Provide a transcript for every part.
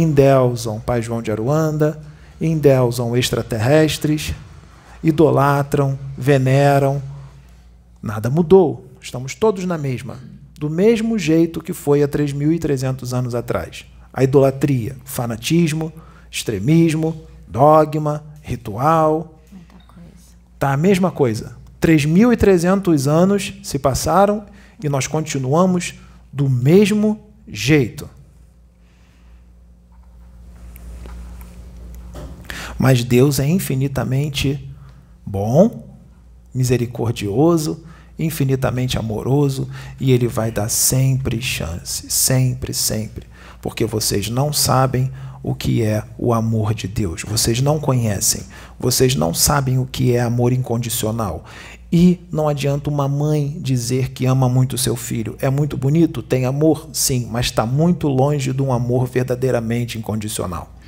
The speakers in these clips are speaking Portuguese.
endeusam Pai João de Aruanda, endeusam extraterrestres, idolatram, veneram. Nada mudou. Estamos todos na mesma. Do mesmo jeito que foi há 3.300 anos atrás. A idolatria, fanatismo, extremismo, dogma, ritual. Tá a mesma coisa. 3.300 anos se passaram e nós continuamos do mesmo jeito. Mas Deus é infinitamente bom, misericordioso, infinitamente amoroso e Ele vai dar sempre chance, sempre, sempre, porque vocês não sabem o que é o amor de Deus, vocês não conhecem, vocês não sabem o que é amor incondicional. E não adianta uma mãe dizer que ama muito seu filho. É muito bonito, tem amor, sim, mas está muito longe de um amor verdadeiramente incondicional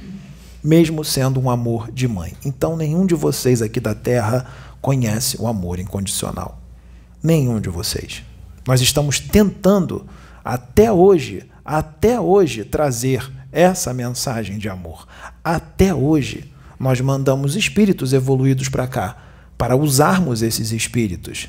mesmo sendo um amor de mãe. Então, nenhum de vocês aqui da terra conhece o amor incondicional. Nenhum de vocês. Nós estamos tentando, até hoje, até hoje, trazer essa mensagem de amor. Até hoje, nós mandamos espíritos evoluídos para cá, para usarmos esses espíritos.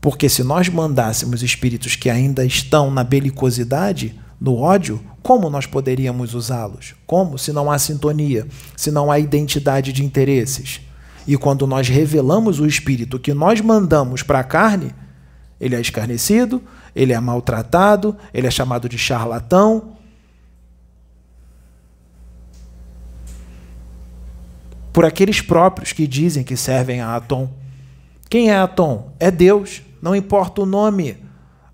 Porque se nós mandássemos espíritos que ainda estão na belicosidade, no ódio, como nós poderíamos usá-los? Como se não há sintonia, se não há identidade de interesses? E quando nós revelamos o espírito que nós mandamos para a carne, ele é escarnecido, ele é maltratado, ele é chamado de charlatão. Por aqueles próprios que dizem que servem a Atom. Quem é Atom? É Deus, não importa o nome.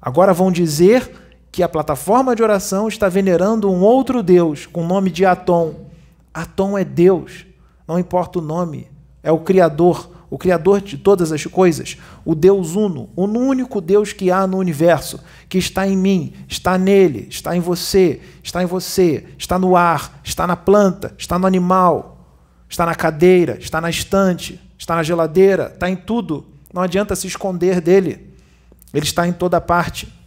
Agora vão dizer que a plataforma de oração está venerando um outro Deus com o nome de Atom. Atom é Deus, não importa o nome, é o Criador, o Criador de todas as coisas, o Deus Uno, o único Deus que há no universo, que está em mim, está nele, está em você, está em você, está no ar, está na planta, está no animal, está na cadeira, está na estante, está na geladeira, está em tudo. Não adianta se esconder dele. Ele está em toda parte.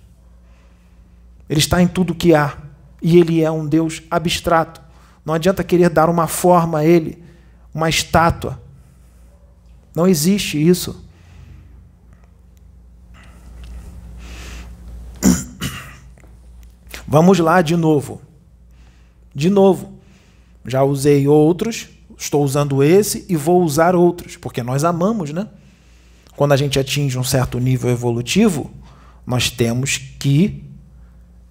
Ele está em tudo que há. E ele é um Deus abstrato. Não adianta querer dar uma forma a ele, uma estátua. Não existe isso. Vamos lá de novo. De novo. Já usei outros, estou usando esse e vou usar outros, porque nós amamos, né? Quando a gente atinge um certo nível evolutivo, nós temos que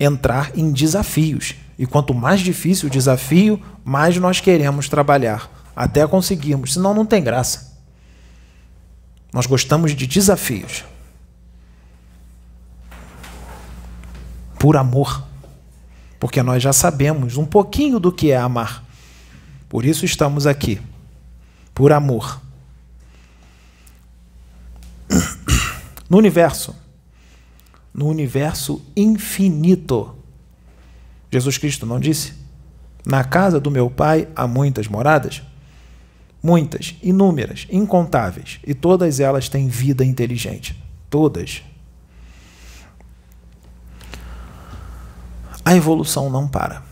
entrar em desafios. E quanto mais difícil o desafio, mais nós queremos trabalhar até conseguirmos, senão não tem graça. Nós gostamos de desafios. Por amor. Porque nós já sabemos um pouquinho do que é amar. Por isso estamos aqui. Por amor. No universo, no universo infinito. Jesus Cristo não disse? Na casa do meu Pai há muitas moradas? Muitas, inúmeras, incontáveis, e todas elas têm vida inteligente. Todas. A evolução não para.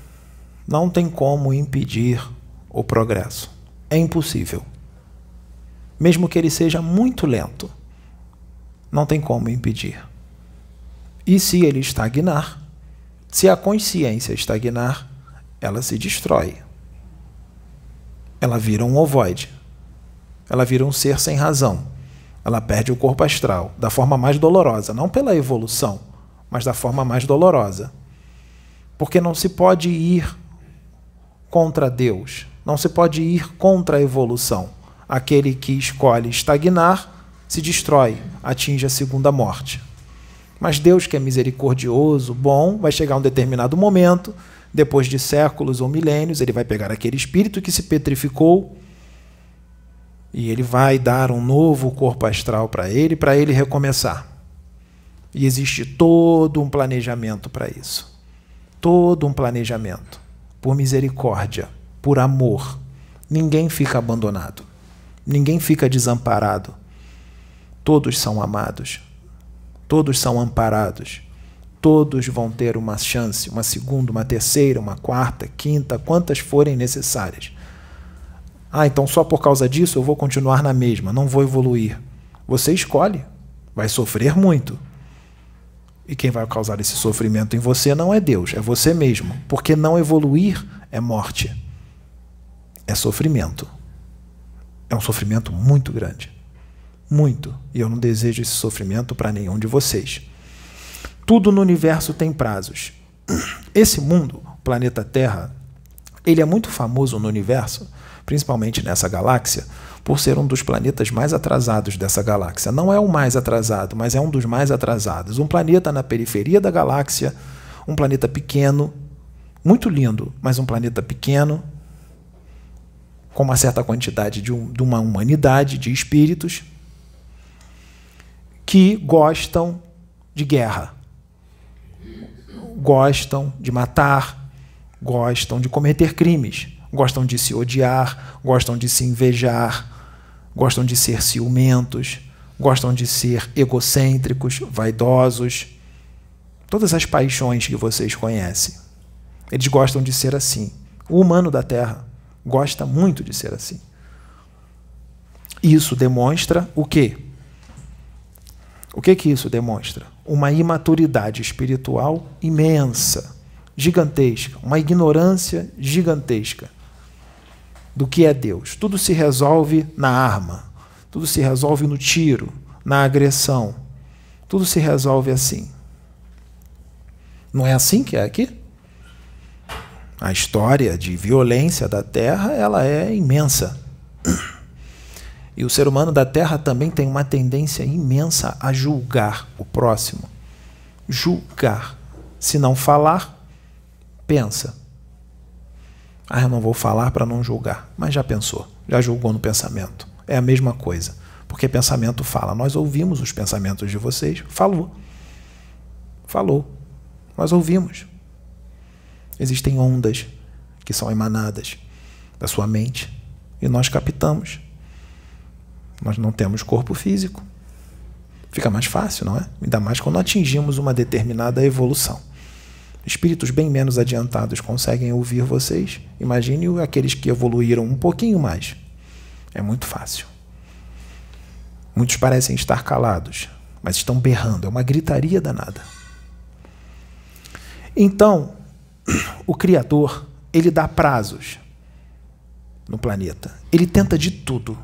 Não tem como impedir o progresso. É impossível. Mesmo que ele seja muito lento, não tem como impedir. E se ele estagnar, se a consciência estagnar, ela se destrói. Ela vira um ovoide. Ela vira um ser sem razão. Ela perde o corpo astral da forma mais dolorosa, não pela evolução, mas da forma mais dolorosa. Porque não se pode ir contra Deus, não se pode ir contra a evolução. Aquele que escolhe estagnar se destrói, atinge a segunda morte. Mas Deus, que é misericordioso, bom, vai chegar um determinado momento, depois de séculos ou milênios, ele vai pegar aquele espírito que se petrificou e ele vai dar um novo corpo astral para ele, para ele recomeçar. E existe todo um planejamento para isso. Todo um planejamento. Por misericórdia, por amor. Ninguém fica abandonado. Ninguém fica desamparado. Todos são amados. Todos são amparados, Todos vão ter uma chance, uma segunda, uma terceira, uma quarta, quinta, quantas forem necessárias. Ah, então só por causa disso eu vou continuar na mesma, não vou evoluir. Você escolhe, vai sofrer muito. E quem vai causar esse sofrimento em você não é Deus, é você mesmo. Porque não evoluir é morte, é sofrimento. É um sofrimento muito grande. Muito. E eu não desejo esse sofrimento para nenhum de vocês. Tudo no universo tem prazos. Esse mundo, o planeta Terra, ele é muito famoso no universo, principalmente nessa galáxia, por ser um dos planetas mais atrasados dessa galáxia. Não é o mais atrasado, mas é um dos mais atrasados. Um planeta na periferia da galáxia, um planeta pequeno, muito lindo, mas um planeta pequeno, com uma certa quantidade de, um, de uma humanidade, de espíritos, que gostam de guerra gostam de matar, gostam de cometer crimes, gostam de se odiar, gostam de se invejar, gostam de ser ciumentos, gostam de ser egocêntricos, vaidosos. Todas as paixões que vocês conhecem. Eles gostam de ser assim. O humano da Terra gosta muito de ser assim. Isso demonstra o quê? O que que isso demonstra? uma imaturidade espiritual imensa, gigantesca, uma ignorância gigantesca do que é Deus. Tudo se resolve na arma, tudo se resolve no tiro, na agressão. Tudo se resolve assim. Não é assim que é aqui? A história de violência da Terra, ela é imensa. E o ser humano da Terra também tem uma tendência imensa a julgar o próximo. Julgar. Se não falar, pensa. Ah, eu não vou falar para não julgar. Mas já pensou, já julgou no pensamento. É a mesma coisa. Porque pensamento fala. Nós ouvimos os pensamentos de vocês. Falou. Falou. Nós ouvimos. Existem ondas que são emanadas da sua mente e nós captamos. Nós não temos corpo físico. Fica mais fácil, não é? Ainda mais quando atingimos uma determinada evolução. Espíritos bem menos adiantados conseguem ouvir vocês. Imagine aqueles que evoluíram um pouquinho mais. É muito fácil. Muitos parecem estar calados, mas estão berrando. É uma gritaria danada. Então, o Criador, ele dá prazos no planeta. Ele tenta de tudo.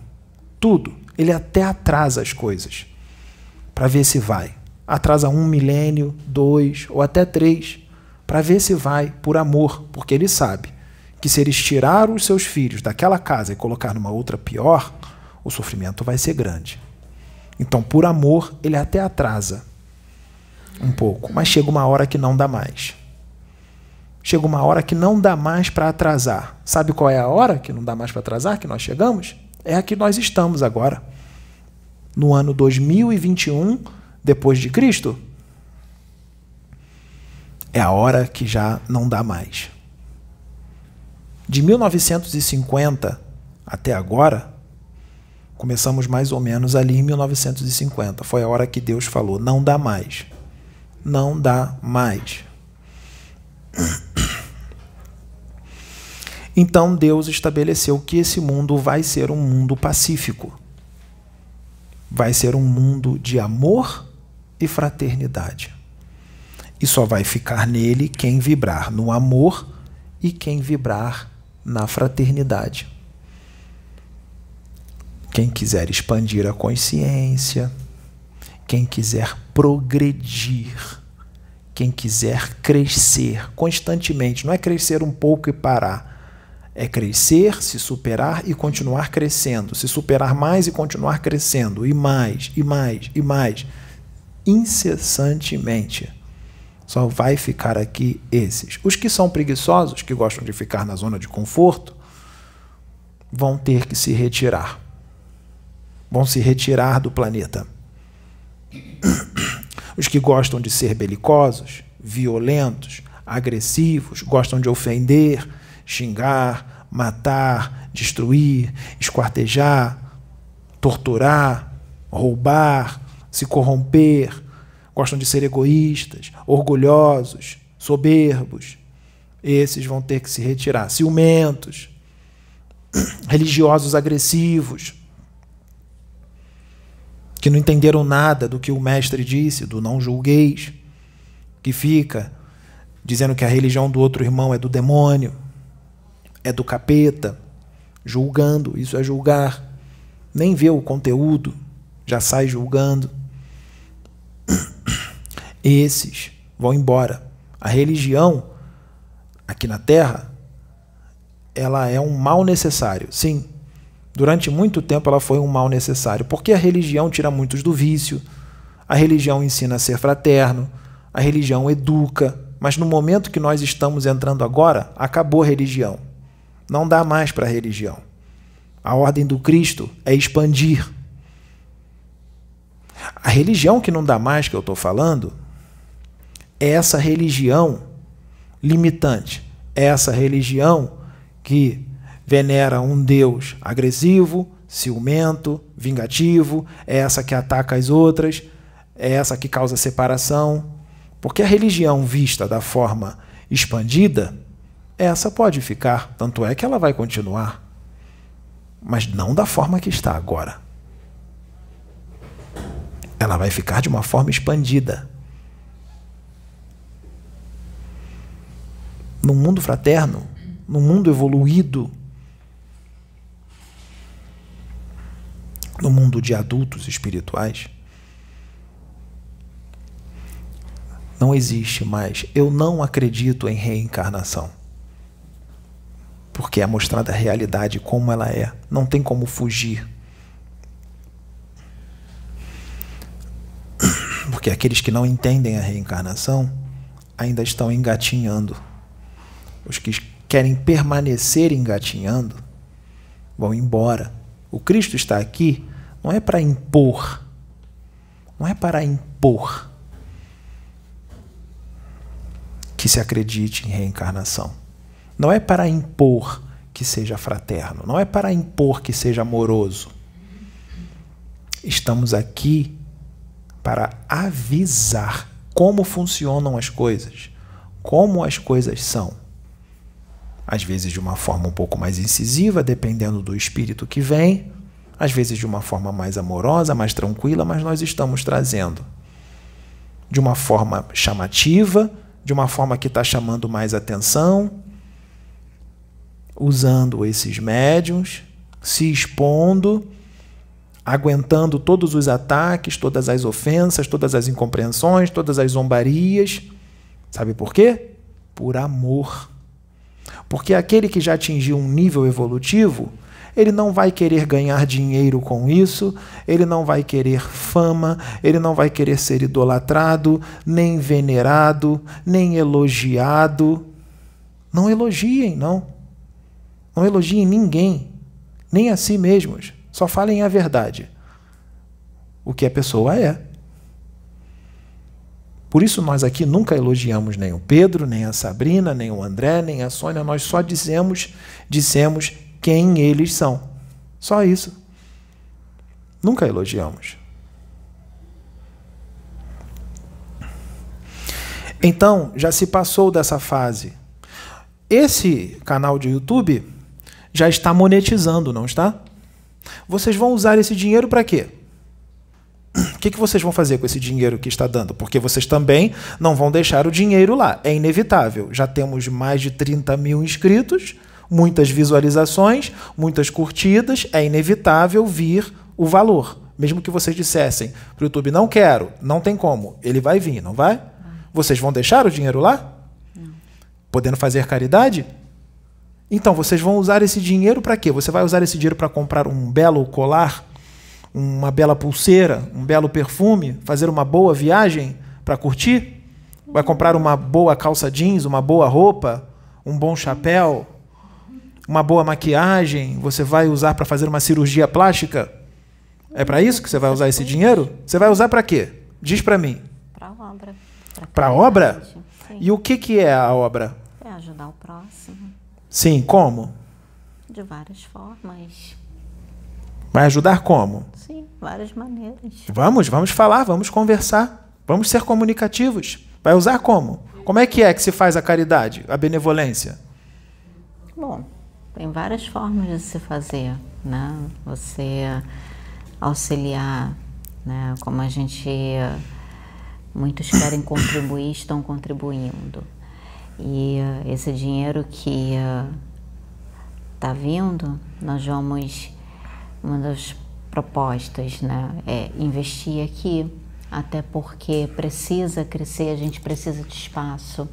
Tudo ele até atrasa as coisas para ver se vai. Atrasa um milênio, dois ou até três, para ver se vai, por amor, porque ele sabe que se eles tirar os seus filhos daquela casa e colocar numa outra pior, o sofrimento vai ser grande. Então, por amor, ele até atrasa um pouco, mas chega uma hora que não dá mais. Chega uma hora que não dá mais para atrasar. Sabe qual é a hora que não dá mais para atrasar que nós chegamos? É a que nós estamos agora. No ano 2021 depois de Cristo. É a hora que já não dá mais. De 1950 até agora, começamos mais ou menos ali em 1950. Foi a hora que Deus falou: não dá mais. Não dá mais. Então Deus estabeleceu que esse mundo vai ser um mundo pacífico. Vai ser um mundo de amor e fraternidade. E só vai ficar nele quem vibrar no amor e quem vibrar na fraternidade. Quem quiser expandir a consciência, quem quiser progredir, quem quiser crescer constantemente, não é crescer um pouco e parar é crescer, se superar e continuar crescendo, se superar mais e continuar crescendo, e mais, e mais, e mais, incessantemente. Só vai ficar aqui esses. Os que são preguiçosos, que gostam de ficar na zona de conforto, vão ter que se retirar. Vão se retirar do planeta. Os que gostam de ser belicosos, violentos, agressivos, gostam de ofender, xingar, matar, destruir, esquartejar, torturar, roubar, se corromper, gostam de ser egoístas, orgulhosos, soberbos. Esses vão ter que se retirar. Ciumentos, religiosos agressivos, que não entenderam nada do que o mestre disse, do não julgueis, que fica dizendo que a religião do outro irmão é do demônio, é do capeta, julgando, isso é julgar. Nem vê o conteúdo, já sai julgando. Esses vão embora. A religião aqui na Terra, ela é um mal necessário. Sim, durante muito tempo ela foi um mal necessário, porque a religião tira muitos do vício, a religião ensina a ser fraterno, a religião educa, mas no momento que nós estamos entrando agora, acabou a religião. Não dá mais para a religião. A ordem do Cristo é expandir. A religião que não dá mais, que eu estou falando, é essa religião limitante. É essa religião que venera um Deus agressivo, ciumento, vingativo, é essa que ataca as outras, é essa que causa separação. Porque a religião vista da forma expandida, essa pode ficar, tanto é que ela vai continuar, mas não da forma que está agora. Ela vai ficar de uma forma expandida. no mundo fraterno, no mundo evoluído, no mundo de adultos espirituais, não existe mais. Eu não acredito em reencarnação. Porque é mostrada a realidade como ela é. Não tem como fugir. Porque aqueles que não entendem a reencarnação ainda estão engatinhando os que querem permanecer engatinhando vão embora. O Cristo está aqui não é para impor, não é para impor que se acredite em reencarnação. Não é para impor que seja fraterno, não é para impor que seja amoroso. Estamos aqui para avisar como funcionam as coisas, como as coisas são às vezes de uma forma um pouco mais incisiva, dependendo do espírito que vem, às vezes de uma forma mais amorosa, mais tranquila, mas nós estamos trazendo de uma forma chamativa, de uma forma que está chamando mais atenção, usando esses médiums, se expondo, aguentando todos os ataques, todas as ofensas, todas as incompreensões, todas as zombarias. Sabe por quê? Por amor. Porque aquele que já atingiu um nível evolutivo, ele não vai querer ganhar dinheiro com isso, ele não vai querer fama, ele não vai querer ser idolatrado, nem venerado, nem elogiado. Não elogiem, não. Não elogiem ninguém, nem a si mesmos. Só falem a verdade. O que a pessoa é. Por isso nós aqui nunca elogiamos nem o Pedro, nem a Sabrina, nem o André, nem a Sônia, nós só dizemos, dissemos quem eles são. Só isso. Nunca elogiamos. Então, já se passou dessa fase. Esse canal de YouTube já está monetizando, não está? Vocês vão usar esse dinheiro para quê? O que, que vocês vão fazer com esse dinheiro que está dando? Porque vocês também não vão deixar o dinheiro lá. É inevitável. Já temos mais de 30 mil inscritos, muitas visualizações, muitas curtidas. É inevitável vir o valor. Mesmo que vocês dissessem para o YouTube, não quero, não tem como. Ele vai vir, não vai? Vocês vão deixar o dinheiro lá? Não. Podendo fazer caridade? Então, vocês vão usar esse dinheiro para quê? Você vai usar esse dinheiro para comprar um belo colar uma bela pulseira, um belo perfume, fazer uma boa viagem para curtir? Vai comprar uma boa calça jeans, uma boa roupa, um bom chapéu, uma boa maquiagem? Você vai usar para fazer uma cirurgia plástica? É para isso que você vai usar esse dinheiro? Você vai usar para quê? Diz para mim. Para obra. Para obra? Sim. E o que, que é a obra? É ajudar o próximo. Sim, como? De várias formas. Vai ajudar como? Sim, várias maneiras. Vamos, vamos falar, vamos conversar. Vamos ser comunicativos. Vai usar como? Como é que é que se faz a caridade, a benevolência? Bom, tem várias formas de se fazer, né? Você auxiliar, né? Como a gente muitos querem contribuir, estão contribuindo. E uh, esse dinheiro que está uh, vindo, nós vamos uma das propostas, né, é investir aqui, até porque precisa crescer, a gente precisa de espaço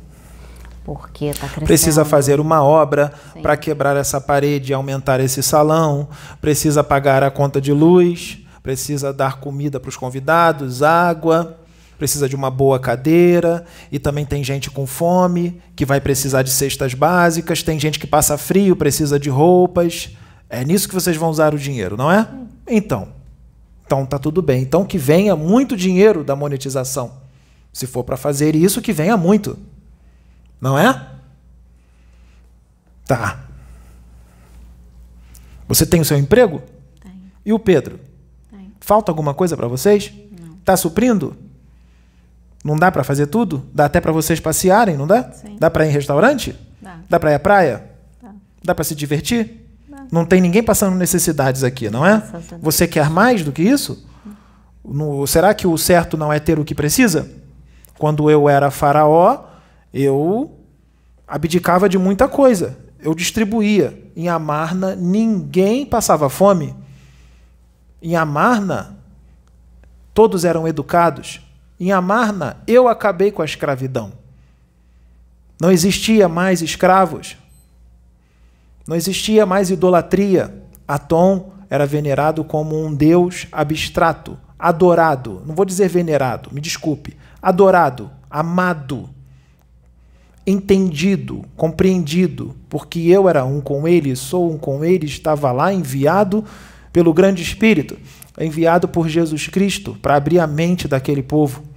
porque está crescendo. Precisa fazer uma obra para quebrar essa parede e aumentar esse salão, precisa pagar a conta de luz, precisa dar comida para os convidados, água, precisa de uma boa cadeira, e também tem gente com fome que vai precisar de cestas básicas, tem gente que passa frio, precisa de roupas. É nisso que vocês vão usar o dinheiro, não é? Então, então tá tudo bem. Então que venha muito dinheiro da monetização. Se for para fazer isso, que venha muito. Não é? Tá. Você tem o seu emprego? Tem. E o Pedro? Tem. Falta alguma coisa para vocês? Não. Tá suprindo? Não dá para fazer tudo? Dá até para vocês passearem, não dá? Sim. Dá para ir em restaurante? Dá. Dá para ir à praia? Dá. Dá para se divertir? Dá. Não tem ninguém passando necessidades aqui, não é? Você quer mais do que isso? No- será que o certo não é ter o que precisa? Quando eu era faraó, eu abdicava de muita coisa. Eu distribuía. Em Amarna, ninguém passava fome. Em Amarna, todos eram educados. Em Amarna, eu acabei com a escravidão. Não existia mais escravos. Não existia mais idolatria. Atom era venerado como um deus abstrato, adorado. Não vou dizer venerado, me desculpe. Adorado, amado, entendido, compreendido, porque eu era um com ele, sou um com ele, estava lá enviado pelo grande Espírito, enviado por Jesus Cristo para abrir a mente daquele povo,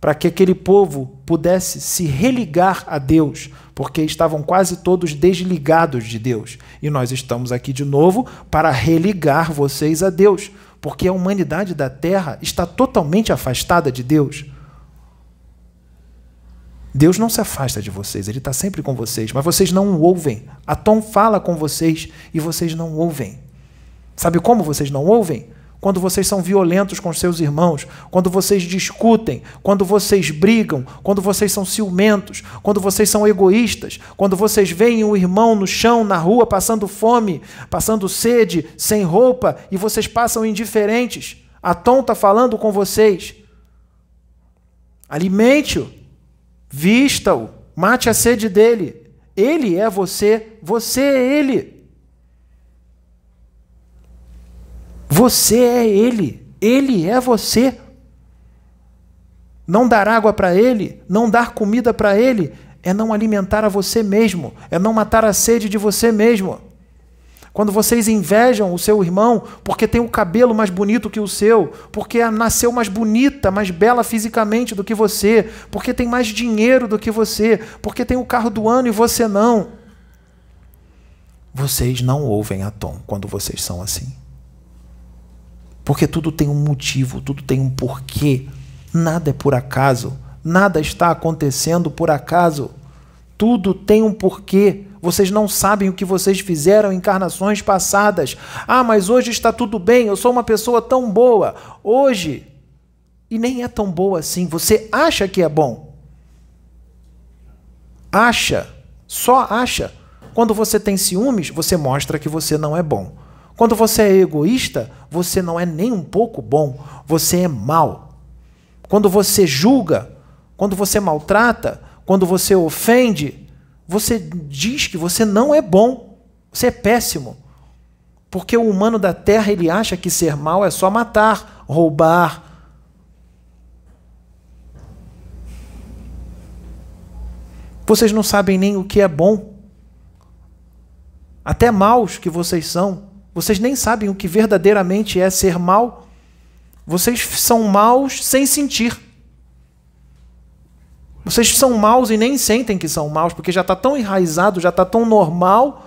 para que aquele povo pudesse se religar a Deus, porque estavam quase todos desligados de Deus. E nós estamos aqui de novo para religar vocês a Deus, porque a humanidade da Terra está totalmente afastada de Deus. Deus não se afasta de vocês, Ele está sempre com vocês, mas vocês não o ouvem. A Tom fala com vocês e vocês não ouvem. Sabe como vocês não ouvem? Quando vocês são violentos com seus irmãos, quando vocês discutem, quando vocês brigam, quando vocês são ciumentos, quando vocês são egoístas, quando vocês veem o irmão no chão, na rua, passando fome, passando sede, sem roupa, e vocês passam indiferentes. A Tom está falando com vocês. Alimente-o. Vista-o, mate a sede dele. Ele é você, você é ele. Você é ele, ele é você. Não dar água para ele, não dar comida para ele, é não alimentar a você mesmo, é não matar a sede de você mesmo. Quando vocês invejam o seu irmão porque tem o cabelo mais bonito que o seu, porque nasceu mais bonita, mais bela fisicamente do que você, porque tem mais dinheiro do que você, porque tem o carro do ano e você não. Vocês não ouvem a Tom quando vocês são assim. Porque tudo tem um motivo, tudo tem um porquê. Nada é por acaso. Nada está acontecendo por acaso. Tudo tem um porquê. Vocês não sabem o que vocês fizeram em encarnações passadas. Ah, mas hoje está tudo bem, eu sou uma pessoa tão boa. Hoje. E nem é tão boa assim. Você acha que é bom. Acha. Só acha. Quando você tem ciúmes, você mostra que você não é bom. Quando você é egoísta, você não é nem um pouco bom. Você é mal. Quando você julga, quando você maltrata, quando você ofende, você diz que você não é bom, você é péssimo. Porque o humano da terra ele acha que ser mal é só matar, roubar. Vocês não sabem nem o que é bom. Até maus que vocês são, vocês nem sabem o que verdadeiramente é ser mal. Vocês são maus sem sentir. Vocês são maus e nem sentem que são maus, porque já está tão enraizado, já está tão normal,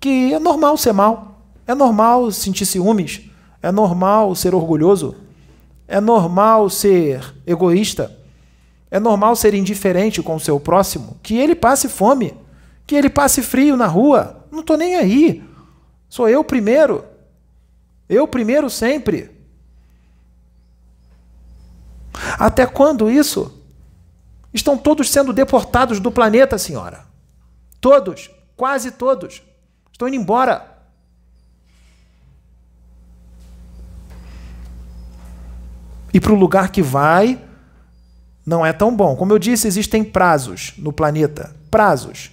que é normal ser mal. É normal sentir ciúmes. É normal ser orgulhoso. É normal ser egoísta. É normal ser indiferente com o seu próximo. Que ele passe fome. Que ele passe frio na rua. Não estou nem aí. Sou eu primeiro. Eu primeiro sempre. Até quando isso? Estão todos sendo deportados do planeta, senhora. Todos, quase todos. Estão indo embora. E para o lugar que vai, não é tão bom. Como eu disse, existem prazos no planeta. Prazos.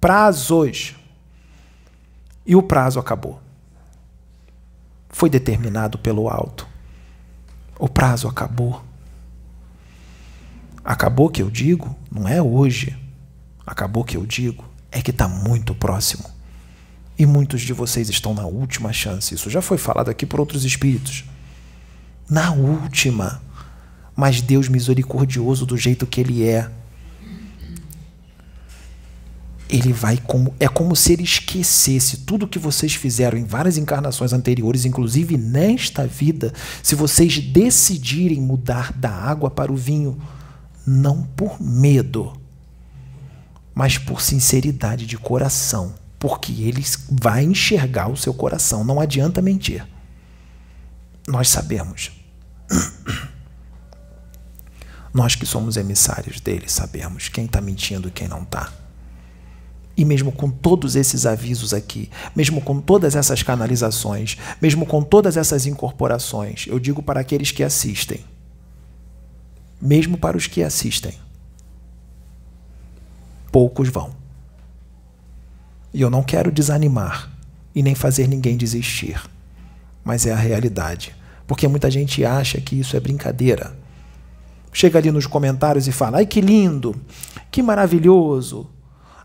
Prazos. E o prazo acabou. Foi determinado pelo alto. O prazo acabou. Acabou que eu digo, não é hoje. Acabou que eu digo, é que está muito próximo. E muitos de vocês estão na última chance. Isso já foi falado aqui por outros espíritos. Na última. Mas Deus misericordioso do jeito que Ele é. Ele vai como. É como se ele esquecesse tudo que vocês fizeram em várias encarnações anteriores, inclusive nesta vida, se vocês decidirem mudar da água para o vinho não por medo, mas por sinceridade de coração, porque ele vai enxergar o seu coração, não adianta mentir. Nós sabemos. Nós que somos emissários dele sabemos quem está mentindo e quem não está. E mesmo com todos esses avisos aqui, mesmo com todas essas canalizações, mesmo com todas essas incorporações, eu digo para aqueles que assistem: mesmo para os que assistem. Poucos vão. E eu não quero desanimar e nem fazer ninguém desistir, mas é a realidade, porque muita gente acha que isso é brincadeira. Chega ali nos comentários e fala: ai que lindo, que maravilhoso,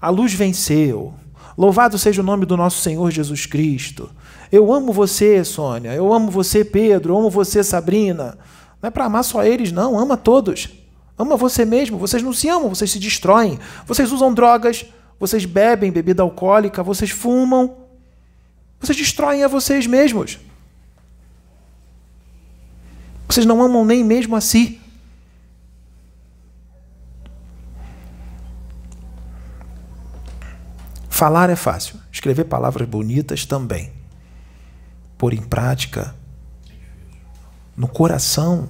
a luz venceu. Louvado seja o nome do nosso Senhor Jesus Cristo. Eu amo você, Sônia. Eu amo você, Pedro. Eu amo você, Sabrina. Não é para amar só eles, não. Ama todos. Ama você mesmo. Vocês não se amam, vocês se destroem. Vocês usam drogas, vocês bebem bebida alcoólica, vocês fumam. Vocês destroem a vocês mesmos. Vocês não amam nem mesmo a si. Falar é fácil, escrever palavras bonitas também. Pôr em prática no coração.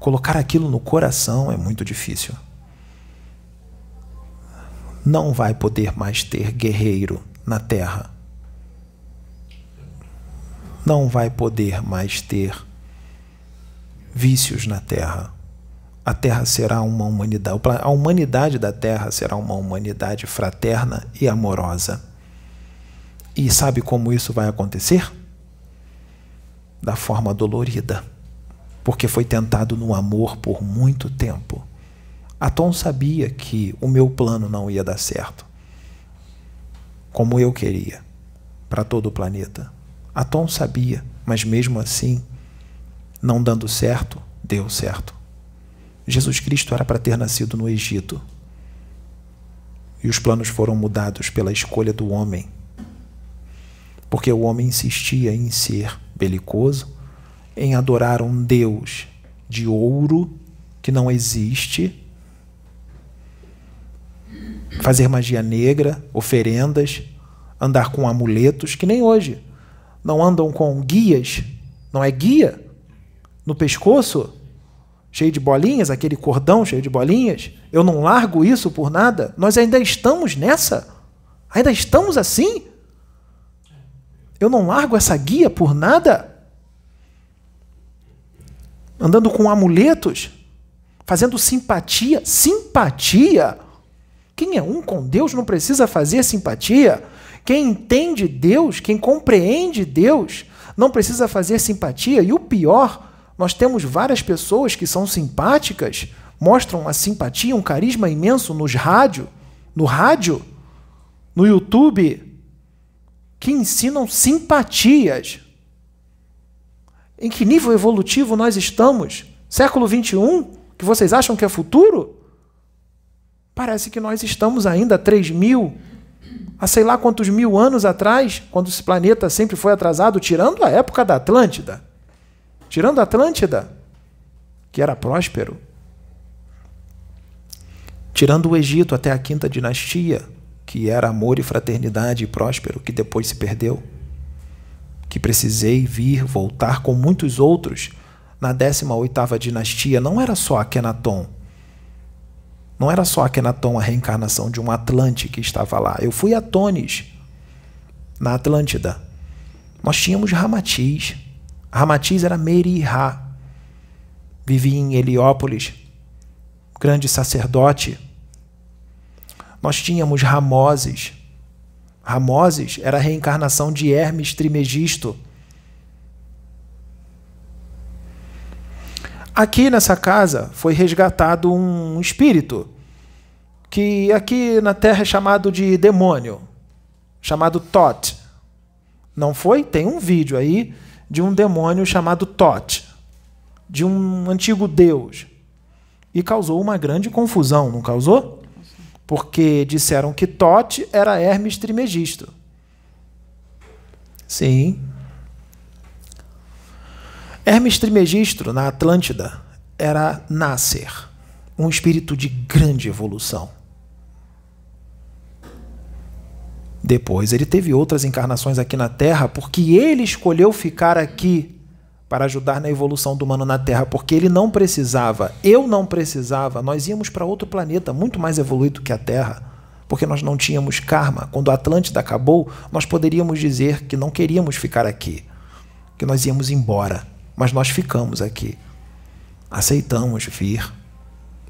Colocar aquilo no coração é muito difícil. Não vai poder mais ter guerreiro na terra. Não vai poder mais ter vícios na terra. A terra será uma humanidade, a humanidade da terra será uma humanidade fraterna e amorosa. E sabe como isso vai acontecer? da forma dolorida, porque foi tentado no amor por muito tempo. Atom sabia que o meu plano não ia dar certo, como eu queria, para todo o planeta. Atom sabia, mas mesmo assim, não dando certo, deu certo. Jesus Cristo era para ter nascido no Egito. E os planos foram mudados pela escolha do homem. Porque o homem insistia em ser belicoso, em adorar um Deus de ouro que não existe, fazer magia negra, oferendas, andar com amuletos, que nem hoje. Não andam com guias, não é guia no pescoço, cheio de bolinhas, aquele cordão cheio de bolinhas. Eu não largo isso por nada. Nós ainda estamos nessa. Ainda estamos assim. Eu não largo essa guia por nada. Andando com amuletos, fazendo simpatia. Simpatia? Quem é um com Deus não precisa fazer simpatia. Quem entende Deus, quem compreende Deus, não precisa fazer simpatia. E o pior, nós temos várias pessoas que são simpáticas, mostram uma simpatia, um carisma imenso nos rádio, no rádio, no YouTube, que ensinam simpatias. Em que nível evolutivo nós estamos? Século 21? Que vocês acham que é futuro? Parece que nós estamos ainda 3 mil, a sei lá quantos mil anos atrás, quando esse planeta sempre foi atrasado, tirando a época da Atlântida. Tirando a Atlântida, que era próspero, tirando o Egito até a quinta dinastia, que era amor e fraternidade e próspero, que depois se perdeu, que precisei vir, voltar com muitos outros na 18ª dinastia, não era só Akenaton, não era só Akenaton a reencarnação de um Atlante que estava lá. Eu fui a Tonis, na Atlântida. Nós tínhamos Ramatiz. Ramatiz era Merihá. Vivia em Heliópolis, grande sacerdote. Nós tínhamos Ramoses. Ramoses era a reencarnação de Hermes Trimegisto. Aqui nessa casa foi resgatado um espírito que aqui na Terra é chamado de demônio, chamado Tot. Não foi? Tem um vídeo aí de um demônio chamado Tot, de um antigo deus. E causou uma grande confusão, não causou? Porque disseram que Tot era Hermes Trimegisto. Sim. Hermes Trismegisto, na Atlântida, era Nasser, um espírito de grande evolução. Depois ele teve outras encarnações aqui na Terra, porque ele escolheu ficar aqui para ajudar na evolução do humano na Terra, porque ele não precisava, eu não precisava, nós íamos para outro planeta muito mais evoluído que a Terra, porque nós não tínhamos karma. Quando a Atlântida acabou, nós poderíamos dizer que não queríamos ficar aqui, que nós íamos embora, mas nós ficamos aqui. Aceitamos vir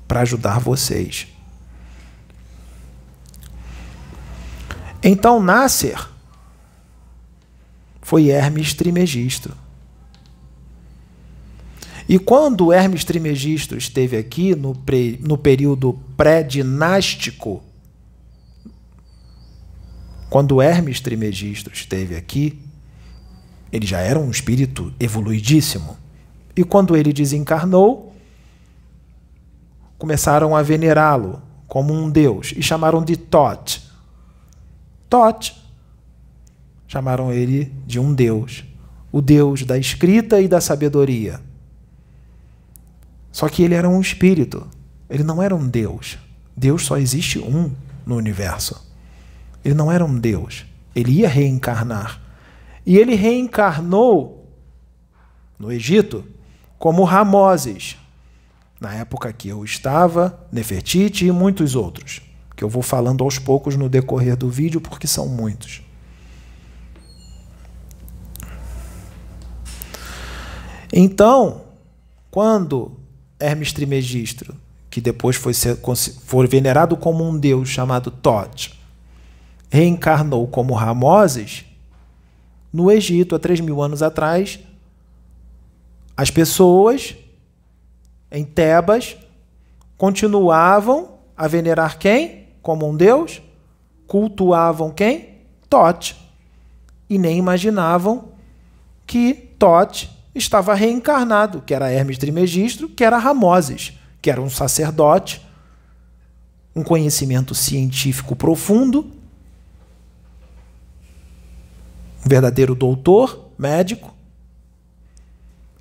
para ajudar vocês. Então Nasser foi Hermes Trimegisto. E quando Hermes Trimegisto esteve aqui no, pre, no período pré-dinástico, quando Hermes Trimegisto esteve aqui, ele já era um espírito evoluidíssimo. E quando ele desencarnou, começaram a venerá-lo como um deus e chamaram de Tot. Tot. Chamaram ele de um Deus, o Deus da escrita e da sabedoria. Só que ele era um espírito, ele não era um Deus. Deus só existe um no universo. Ele não era um Deus, ele ia reencarnar. E ele reencarnou no Egito como Ramoses, na época que eu estava, Nefertiti e muitos outros que eu vou falando aos poucos no decorrer do vídeo, porque são muitos. Então, quando Hermes Trismegisto, que depois foi, ser, foi venerado como um deus chamado Tot, reencarnou como Ramoses, no Egito, há 3 mil anos atrás, as pessoas em Tebas continuavam a venerar quem? Como um deus, cultuavam quem? Tote. E nem imaginavam que Tote estava reencarnado, que era Hermes Trismegisto, que era Ramoses, que era um sacerdote, um conhecimento científico profundo, um verdadeiro doutor, médico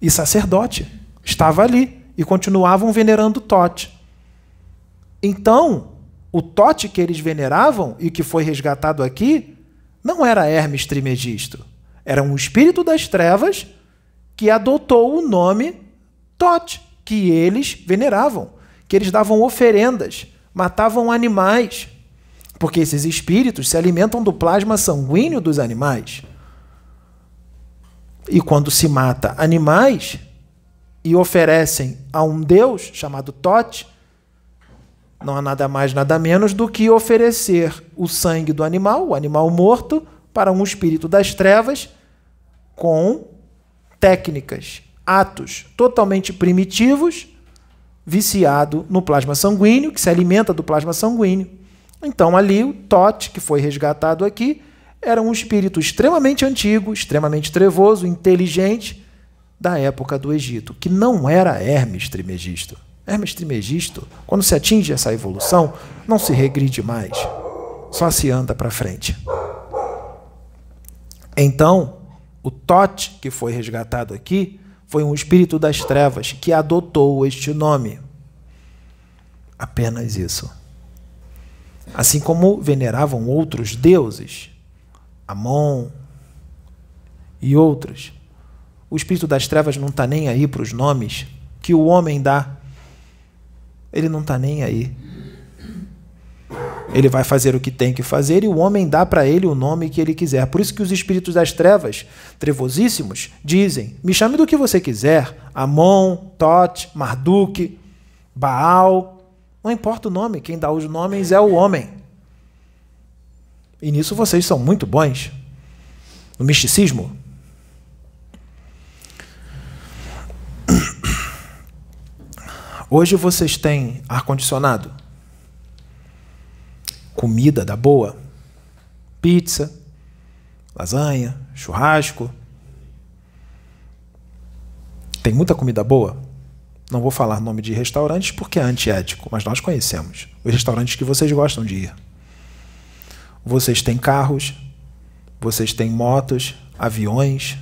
e sacerdote. Estava ali e continuavam venerando Tote. Então, o Tote que eles veneravam e que foi resgatado aqui não era Hermes Trimegisto. Era um espírito das trevas que adotou o nome Tote, que eles veneravam, que eles davam oferendas, matavam animais, porque esses espíritos se alimentam do plasma sanguíneo dos animais. E quando se mata animais e oferecem a um deus chamado Tote, não há nada mais, nada menos do que oferecer o sangue do animal, o animal morto, para um espírito das trevas com técnicas, atos totalmente primitivos, viciado no plasma sanguíneo, que se alimenta do plasma sanguíneo. Então, ali, o Tote, que foi resgatado aqui, era um espírito extremamente antigo, extremamente trevoso, inteligente, da época do Egito, que não era Hermes Trimegisto. Hermes Trimegisto, quando se atinge essa evolução, não se regride mais, só se anda para frente. Então, o Tote que foi resgatado aqui foi um espírito das trevas que adotou este nome. Apenas isso. Assim como veneravam outros deuses, Amon e outros, o espírito das trevas não está nem aí para os nomes que o homem dá. Ele não está nem aí. Ele vai fazer o que tem que fazer e o homem dá para ele o nome que ele quiser. Por isso que os espíritos das trevas, trevosíssimos, dizem: me chame do que você quiser. Amon, Tot, Marduk, Baal. Não importa o nome, quem dá os nomes é o homem. E nisso vocês são muito bons. No misticismo. Hoje vocês têm ar-condicionado comida da boa, pizza, lasanha, churrasco. Tem muita comida boa. Não vou falar nome de restaurantes porque é antiético, mas nós conhecemos os restaurantes que vocês gostam de ir. Vocês têm carros, vocês têm motos, aviões,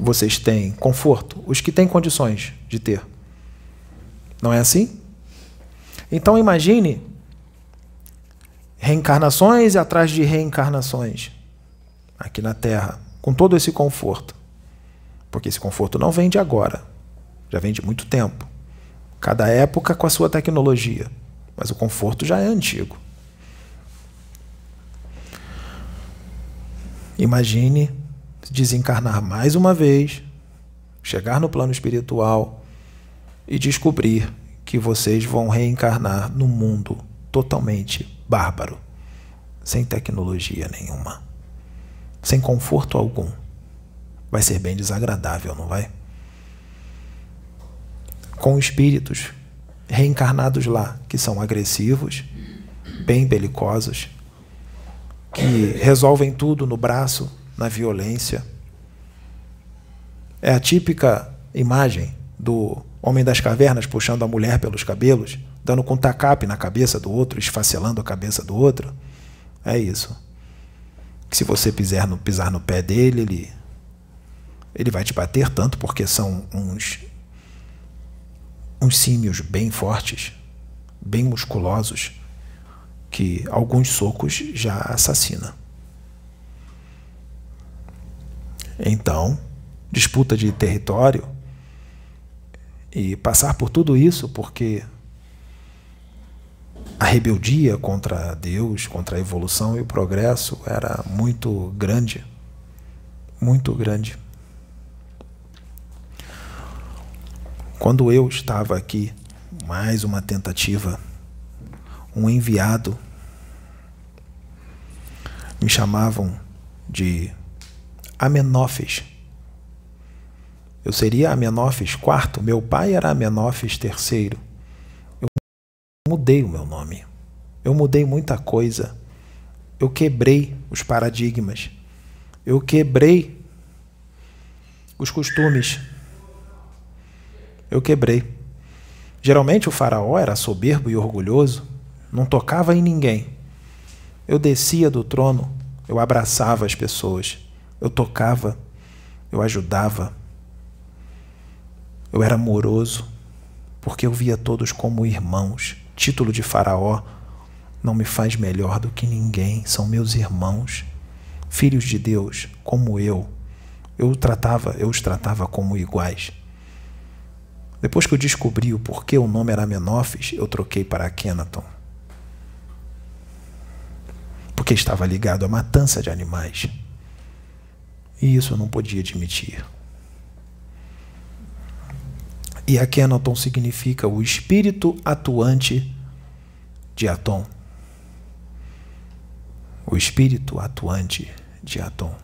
vocês têm conforto, os que têm condições de ter. Não é assim? Então imagine reencarnações e atrás de reencarnações aqui na Terra, com todo esse conforto. Porque esse conforto não vem de agora, já vem de muito tempo. Cada época com a sua tecnologia, mas o conforto já é antigo. Imagine desencarnar mais uma vez, chegar no plano espiritual e descobrir que vocês vão reencarnar num mundo totalmente bárbaro, sem tecnologia nenhuma, sem conforto algum. Vai ser bem desagradável, não vai? Com espíritos reencarnados lá, que são agressivos, bem belicosos, que resolvem tudo no braço, na violência. É a típica imagem do Homem das cavernas puxando a mulher pelos cabelos, dando com tacape na cabeça do outro, esfacelando a cabeça do outro. É isso. Que se você pisar no, pisar no pé dele, ele, ele vai te bater tanto porque são uns, uns símios bem fortes, bem musculosos, que alguns socos já assassina. Então, disputa de território e passar por tudo isso porque a rebeldia contra Deus, contra a evolução e o progresso era muito grande, muito grande. Quando eu estava aqui, mais uma tentativa, um enviado, me chamavam de Amenófis eu seria Amenófis IV, meu pai era Amenófis III. Eu mudei o meu nome. Eu mudei muita coisa. Eu quebrei os paradigmas. Eu quebrei os costumes. Eu quebrei. Geralmente o faraó era soberbo e orgulhoso, não tocava em ninguém. Eu descia do trono, eu abraçava as pessoas, eu tocava, eu ajudava, eu era amoroso, porque eu via todos como irmãos. Título de Faraó não me faz melhor do que ninguém, são meus irmãos, filhos de Deus, como eu. Eu tratava, eu os tratava como iguais. Depois que eu descobri o porquê o nome era Menófis, eu troquei para Kenaton. Porque estava ligado à matança de animais. E isso eu não podia admitir. E Akhenaton significa o espírito atuante de Atom. O espírito atuante de Atom.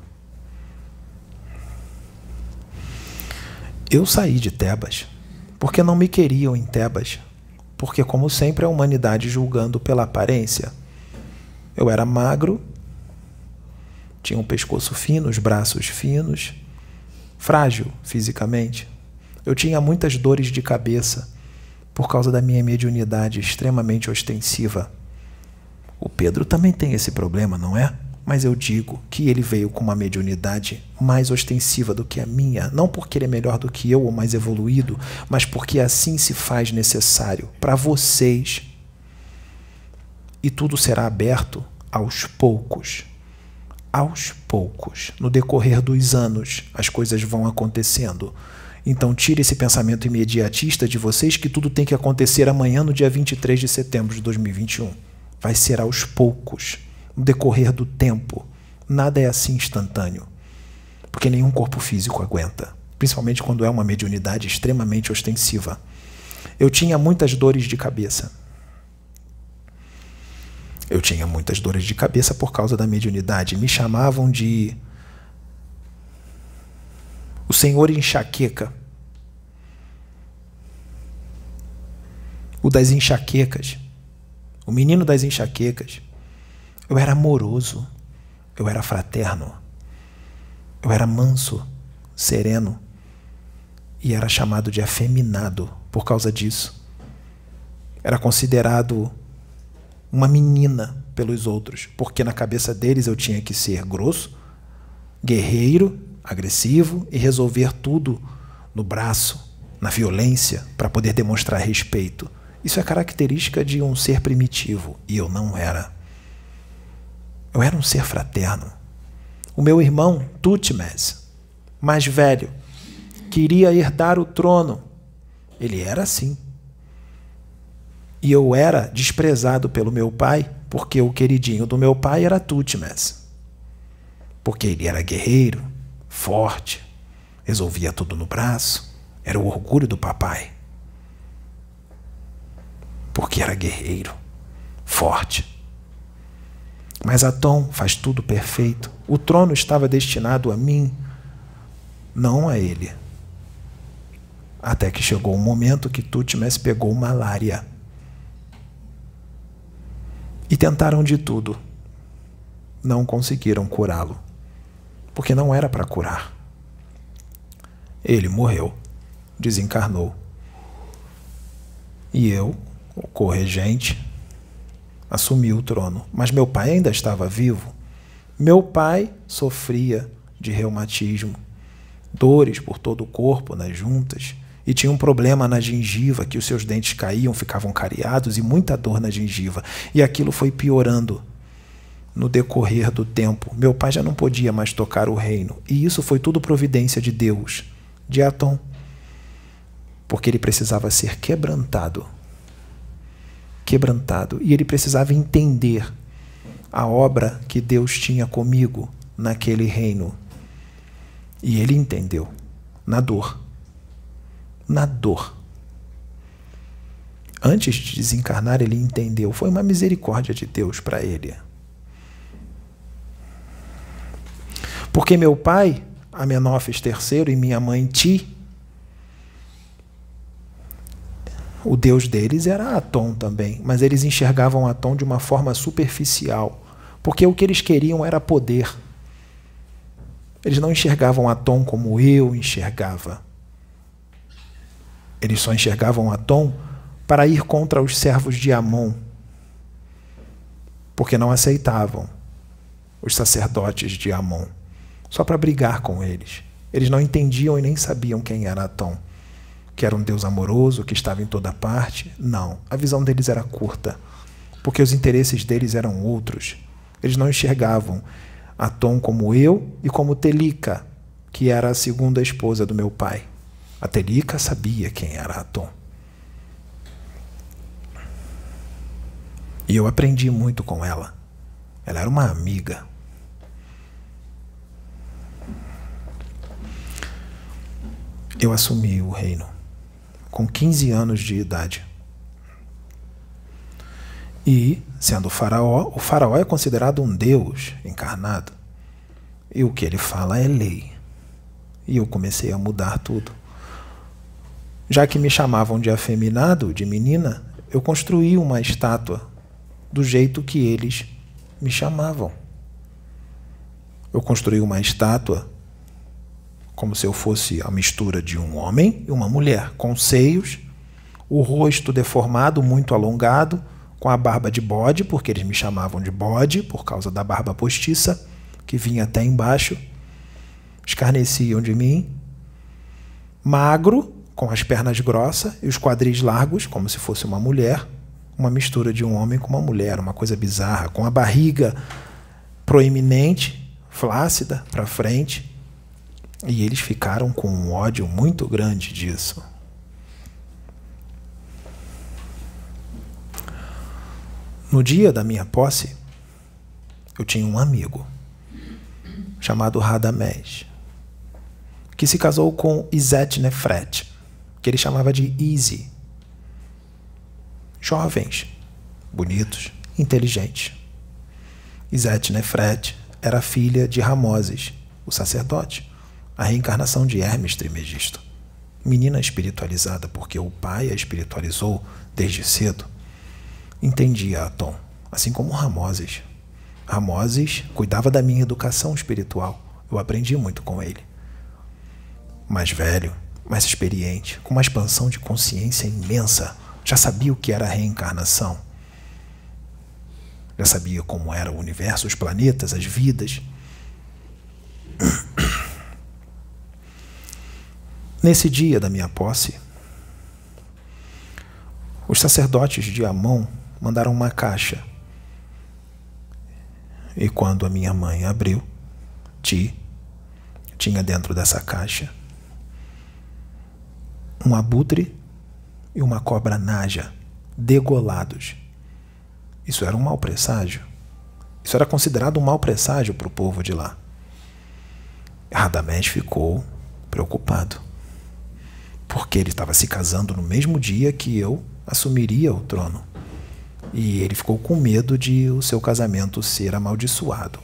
Eu saí de Tebas porque não me queriam em Tebas, porque, como sempre, a humanidade julgando pela aparência. Eu era magro, tinha um pescoço fino, os braços finos, frágil fisicamente. Eu tinha muitas dores de cabeça por causa da minha mediunidade extremamente ostensiva. O Pedro também tem esse problema, não é? mas eu digo que ele veio com uma mediunidade mais ostensiva do que a minha, não porque ele é melhor do que eu ou mais evoluído, mas porque assim se faz necessário para vocês. E tudo será aberto aos poucos. Aos poucos, no decorrer dos anos, as coisas vão acontecendo. Então, tire esse pensamento imediatista de vocês que tudo tem que acontecer amanhã, no dia 23 de setembro de 2021. Vai ser aos poucos no decorrer do tempo. Nada é assim instantâneo, porque nenhum corpo físico aguenta, principalmente quando é uma mediunidade extremamente ostensiva. Eu tinha muitas dores de cabeça. Eu tinha muitas dores de cabeça por causa da mediunidade. Me chamavam de o Senhor enxaqueca. O das enxaquecas. O menino das enxaquecas. Eu era amoroso, eu era fraterno, eu era manso, sereno e era chamado de afeminado por causa disso. Era considerado uma menina pelos outros, porque na cabeça deles eu tinha que ser grosso, guerreiro, agressivo e resolver tudo no braço, na violência, para poder demonstrar respeito. Isso é característica de um ser primitivo e eu não era. Eu era um ser fraterno. O meu irmão, Tutmes, mais velho, queria herdar o trono. Ele era assim. E eu era desprezado pelo meu pai, porque o queridinho do meu pai era Tutmes. Porque ele era guerreiro, forte, resolvia tudo no braço, era o orgulho do papai. Porque era guerreiro, forte. Mas Atom faz tudo perfeito. O trono estava destinado a mim, não a ele. Até que chegou o momento que Tutmes pegou malária. E tentaram de tudo. Não conseguiram curá-lo. Porque não era para curar. Ele morreu, desencarnou. E eu, o corregente, assumi o trono, mas meu pai ainda estava vivo. Meu pai sofria de reumatismo, dores por todo o corpo nas juntas, e tinha um problema na gengiva, que os seus dentes caíam, ficavam cariados e muita dor na gengiva. E aquilo foi piorando no decorrer do tempo. Meu pai já não podia mais tocar o reino, e isso foi tudo providência de Deus, de Atom, porque ele precisava ser quebrantado quebrantado. E ele precisava entender a obra que Deus tinha comigo naquele reino. E ele entendeu, na dor. Na dor. Antes de desencarnar, ele entendeu. Foi uma misericórdia de Deus para ele. Porque meu pai, Amenófis III, e minha mãe Ti, O deus deles era Atom também, mas eles enxergavam Atom de uma forma superficial, porque o que eles queriam era poder. Eles não enxergavam Atom como eu enxergava. Eles só enxergavam Atom para ir contra os servos de Amon, porque não aceitavam os sacerdotes de Amon, só para brigar com eles. Eles não entendiam e nem sabiam quem era Atom que era um Deus amoroso, que estava em toda parte. Não, a visão deles era curta, porque os interesses deles eram outros. Eles não enxergavam Atom como eu e como Telica, que era a segunda esposa do meu pai. A Telica sabia quem era Atom. E eu aprendi muito com ela. Ela era uma amiga. Eu assumi o reino com 15 anos de idade. E, sendo faraó, o faraó é considerado um deus encarnado. E o que ele fala é lei. E eu comecei a mudar tudo. Já que me chamavam de afeminado, de menina, eu construí uma estátua do jeito que eles me chamavam. Eu construí uma estátua como se eu fosse a mistura de um homem e uma mulher, com seios, o rosto deformado, muito alongado, com a barba de bode, porque eles me chamavam de bode por causa da barba postiça, que vinha até embaixo. Escarneciam de mim. Magro, com as pernas grossas e os quadris largos, como se fosse uma mulher. Uma mistura de um homem com uma mulher, uma coisa bizarra, com a barriga proeminente, flácida para frente. E eles ficaram com um ódio muito grande disso. No dia da minha posse, eu tinha um amigo chamado Radamés, que se casou com Izete Nefret, que ele chamava de Easy. Jovens, bonitos, inteligentes. Izete Nefret era filha de Ramoses, o sacerdote, a reencarnação de Hermes Trimegisto. Menina espiritualizada porque o pai a espiritualizou desde cedo entendia Atom, assim como Ramoses. Ramoses cuidava da minha educação espiritual. Eu aprendi muito com ele. Mais velho, mais experiente, com uma expansão de consciência imensa, já sabia o que era a reencarnação. Já sabia como era o universo, os planetas, as vidas. Nesse dia da minha posse, os sacerdotes de Amon mandaram uma caixa. E quando a minha mãe abriu, Ti tinha dentro dessa caixa um abutre e uma cobra naja degolados. Isso era um mau presságio. Isso era considerado um mau presságio para o povo de lá. Radamés ficou preocupado, porque ele estava se casando no mesmo dia que eu assumiria o trono. E ele ficou com medo de o seu casamento ser amaldiçoado.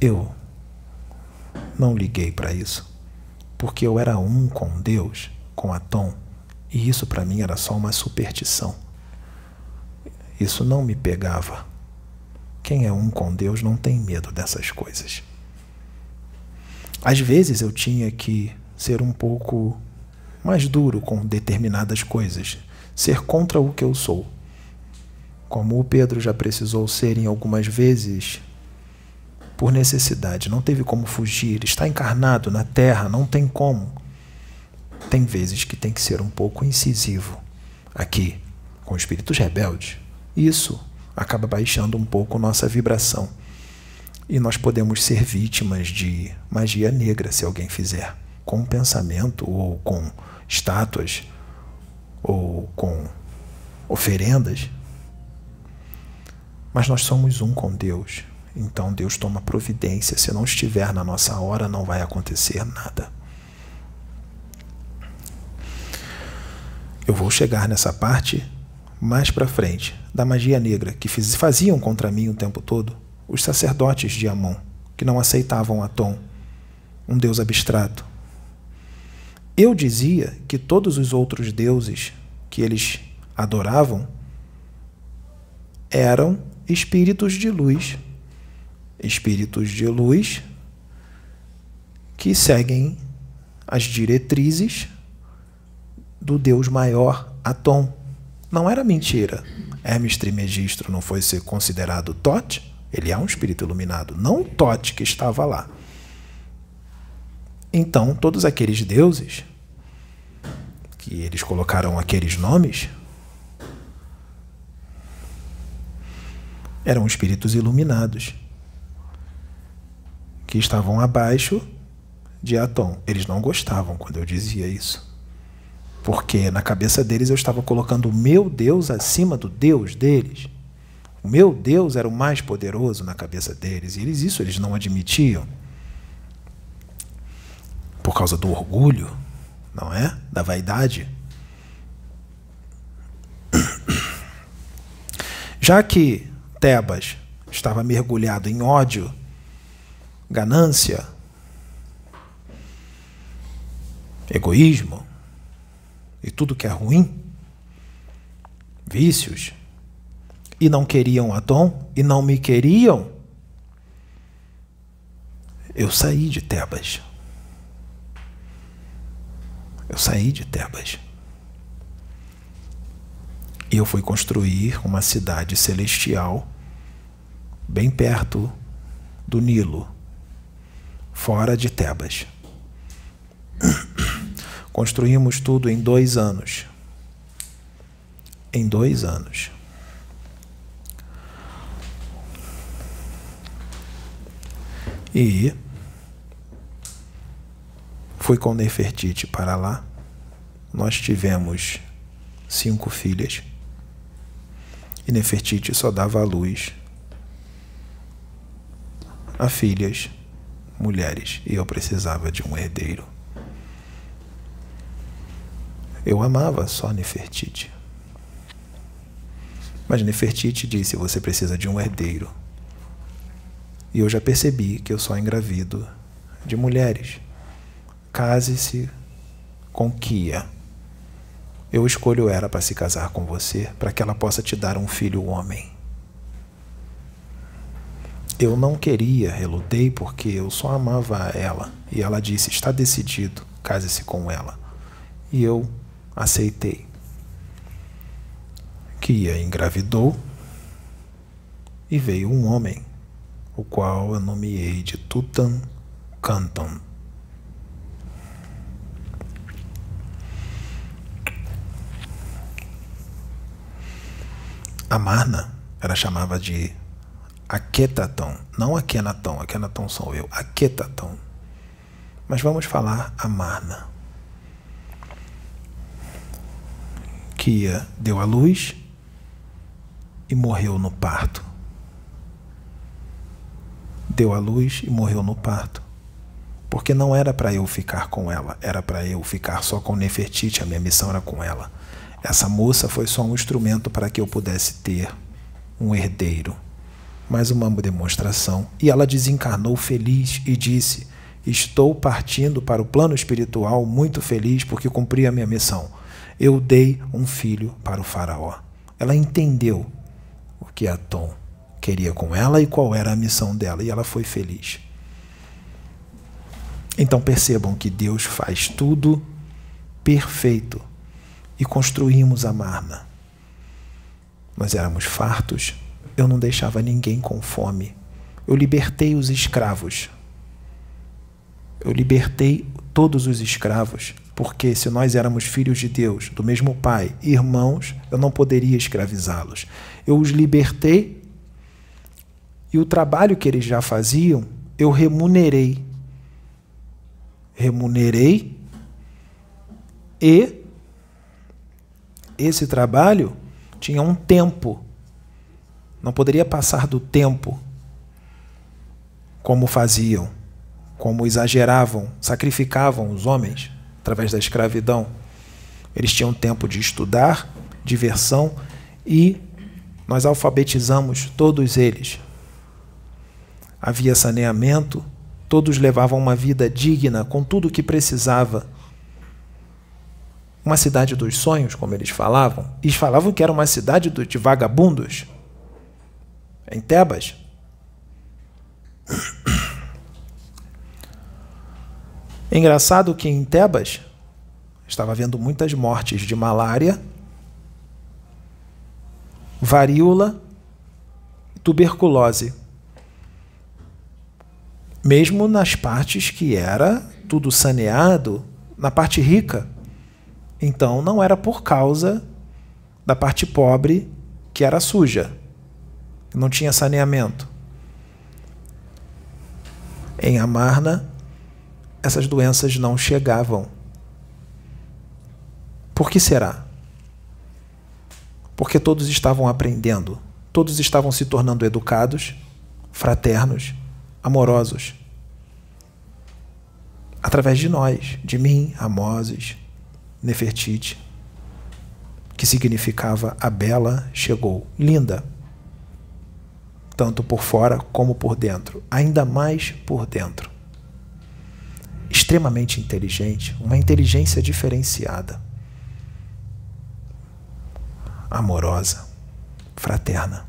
Eu não liguei para isso, porque eu era um com Deus, com Atom, e isso para mim era só uma superstição. Isso não me pegava. Quem é um com Deus não tem medo dessas coisas. Às vezes eu tinha que ser um pouco mais duro com determinadas coisas, ser contra o que eu sou. Como o Pedro já precisou ser em algumas vezes por necessidade, não teve como fugir, está encarnado na terra, não tem como. Tem vezes que tem que ser um pouco incisivo. Aqui, com espíritos rebeldes, isso acaba baixando um pouco nossa vibração. E nós podemos ser vítimas de magia negra se alguém fizer, com pensamento ou com estátuas ou com oferendas. Mas nós somos um com Deus. Então Deus toma providência. Se não estiver na nossa hora, não vai acontecer nada. Eu vou chegar nessa parte mais para frente da magia negra que faziam contra mim o tempo todo os sacerdotes de Amon, que não aceitavam Atom, um deus abstrato, eu dizia que todos os outros deuses que eles adoravam eram espíritos de luz. Espíritos de luz que seguem as diretrizes do Deus maior, Atom. Não era mentira. Hermes Trismegisto não foi ser considerado Tote, ele é um espírito iluminado, não o Tote que estava lá. Então, todos aqueles deuses que eles colocaram aqueles nomes eram espíritos iluminados que estavam abaixo de Atom. Eles não gostavam quando eu dizia isso. Porque na cabeça deles eu estava colocando o meu Deus acima do Deus deles. O meu Deus era o mais poderoso na cabeça deles. E eles isso eles não admitiam por causa do orgulho, não é? Da vaidade. Já que Tebas estava mergulhado em ódio, ganância, egoísmo e tudo que é ruim, vícios, e não queriam Adão e não me queriam, eu saí de Tebas. Eu saí de Tebas. E eu fui construir uma cidade celestial bem perto do Nilo, fora de Tebas. Construímos tudo em dois anos. Em dois anos. E fui com Nefertiti para lá. Nós tivemos cinco filhas. E Nefertiti só dava à luz a filhas mulheres. E eu precisava de um herdeiro. Eu amava só Nefertiti. Mas Nefertiti disse: Você precisa de um herdeiro. E eu já percebi que eu só engravido de mulheres. Case-se com Kia. Eu escolho ela para se casar com você, para que ela possa te dar um filho homem. Eu não queria, relutei porque eu só amava ela. E ela disse: Está decidido, case-se com ela. E eu aceitei. Kia engravidou e veio um homem o qual eu nomeei de Tutan Canton. Amarna ela chamava de Aquetaton, não Akenaton, Akenaton sou eu, Aquetaton. Mas vamos falar Amarna. Kia deu à luz e morreu no parto deu à luz e morreu no parto. Porque não era para eu ficar com ela, era para eu ficar só com Nefertiti, a minha missão era com ela. Essa moça foi só um instrumento para que eu pudesse ter um herdeiro. Mais uma demonstração. E ela desencarnou feliz e disse: Estou partindo para o plano espiritual muito feliz porque cumpri a minha missão. Eu dei um filho para o Faraó. Ela entendeu o que é Tom queria com ela e qual era a missão dela, e ela foi feliz. Então percebam que Deus faz tudo perfeito e construímos a Marna. Nós éramos fartos, eu não deixava ninguém com fome. Eu libertei os escravos. Eu libertei todos os escravos, porque se nós éramos filhos de Deus, do mesmo Pai, irmãos, eu não poderia escravizá-los. Eu os libertei e o trabalho que eles já faziam, eu remunerei. Remunerei e esse trabalho tinha um tempo. Não poderia passar do tempo como faziam, como exageravam, sacrificavam os homens através da escravidão. Eles tinham tempo de estudar, diversão e nós alfabetizamos todos eles havia saneamento, todos levavam uma vida digna com tudo o que precisava. Uma cidade dos sonhos, como eles falavam. Eles falavam que era uma cidade de vagabundos. Em Tebas. Engraçado que em Tebas estava havendo muitas mortes de malária, varíola tuberculose mesmo nas partes que era tudo saneado, na parte rica. Então não era por causa da parte pobre que era suja, não tinha saneamento. Em Amarna, essas doenças não chegavam. Por que será? Porque todos estavam aprendendo, todos estavam se tornando educados, fraternos amorosos. Através de nós, de mim, Amoses, Nefertiti, que significava a bela chegou, linda, tanto por fora como por dentro, ainda mais por dentro. Extremamente inteligente, uma inteligência diferenciada, amorosa, fraterna.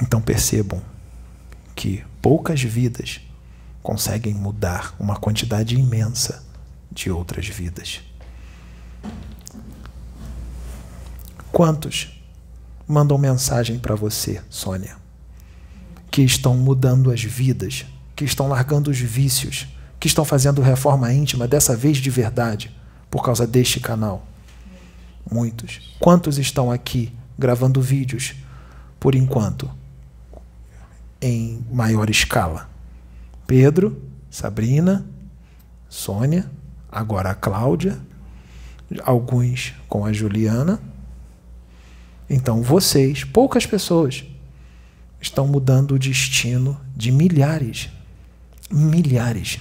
Então percebam que poucas vidas conseguem mudar uma quantidade imensa de outras vidas. Quantos mandam mensagem para você, Sônia, que estão mudando as vidas, que estão largando os vícios, que estão fazendo reforma íntima, dessa vez de verdade, por causa deste canal? Muitos. Quantos estão aqui gravando vídeos, por enquanto, em maior escala? Pedro, Sabrina, Sônia, agora a Cláudia, alguns com a Juliana. Então vocês, poucas pessoas, estão mudando o destino de milhares. Milhares.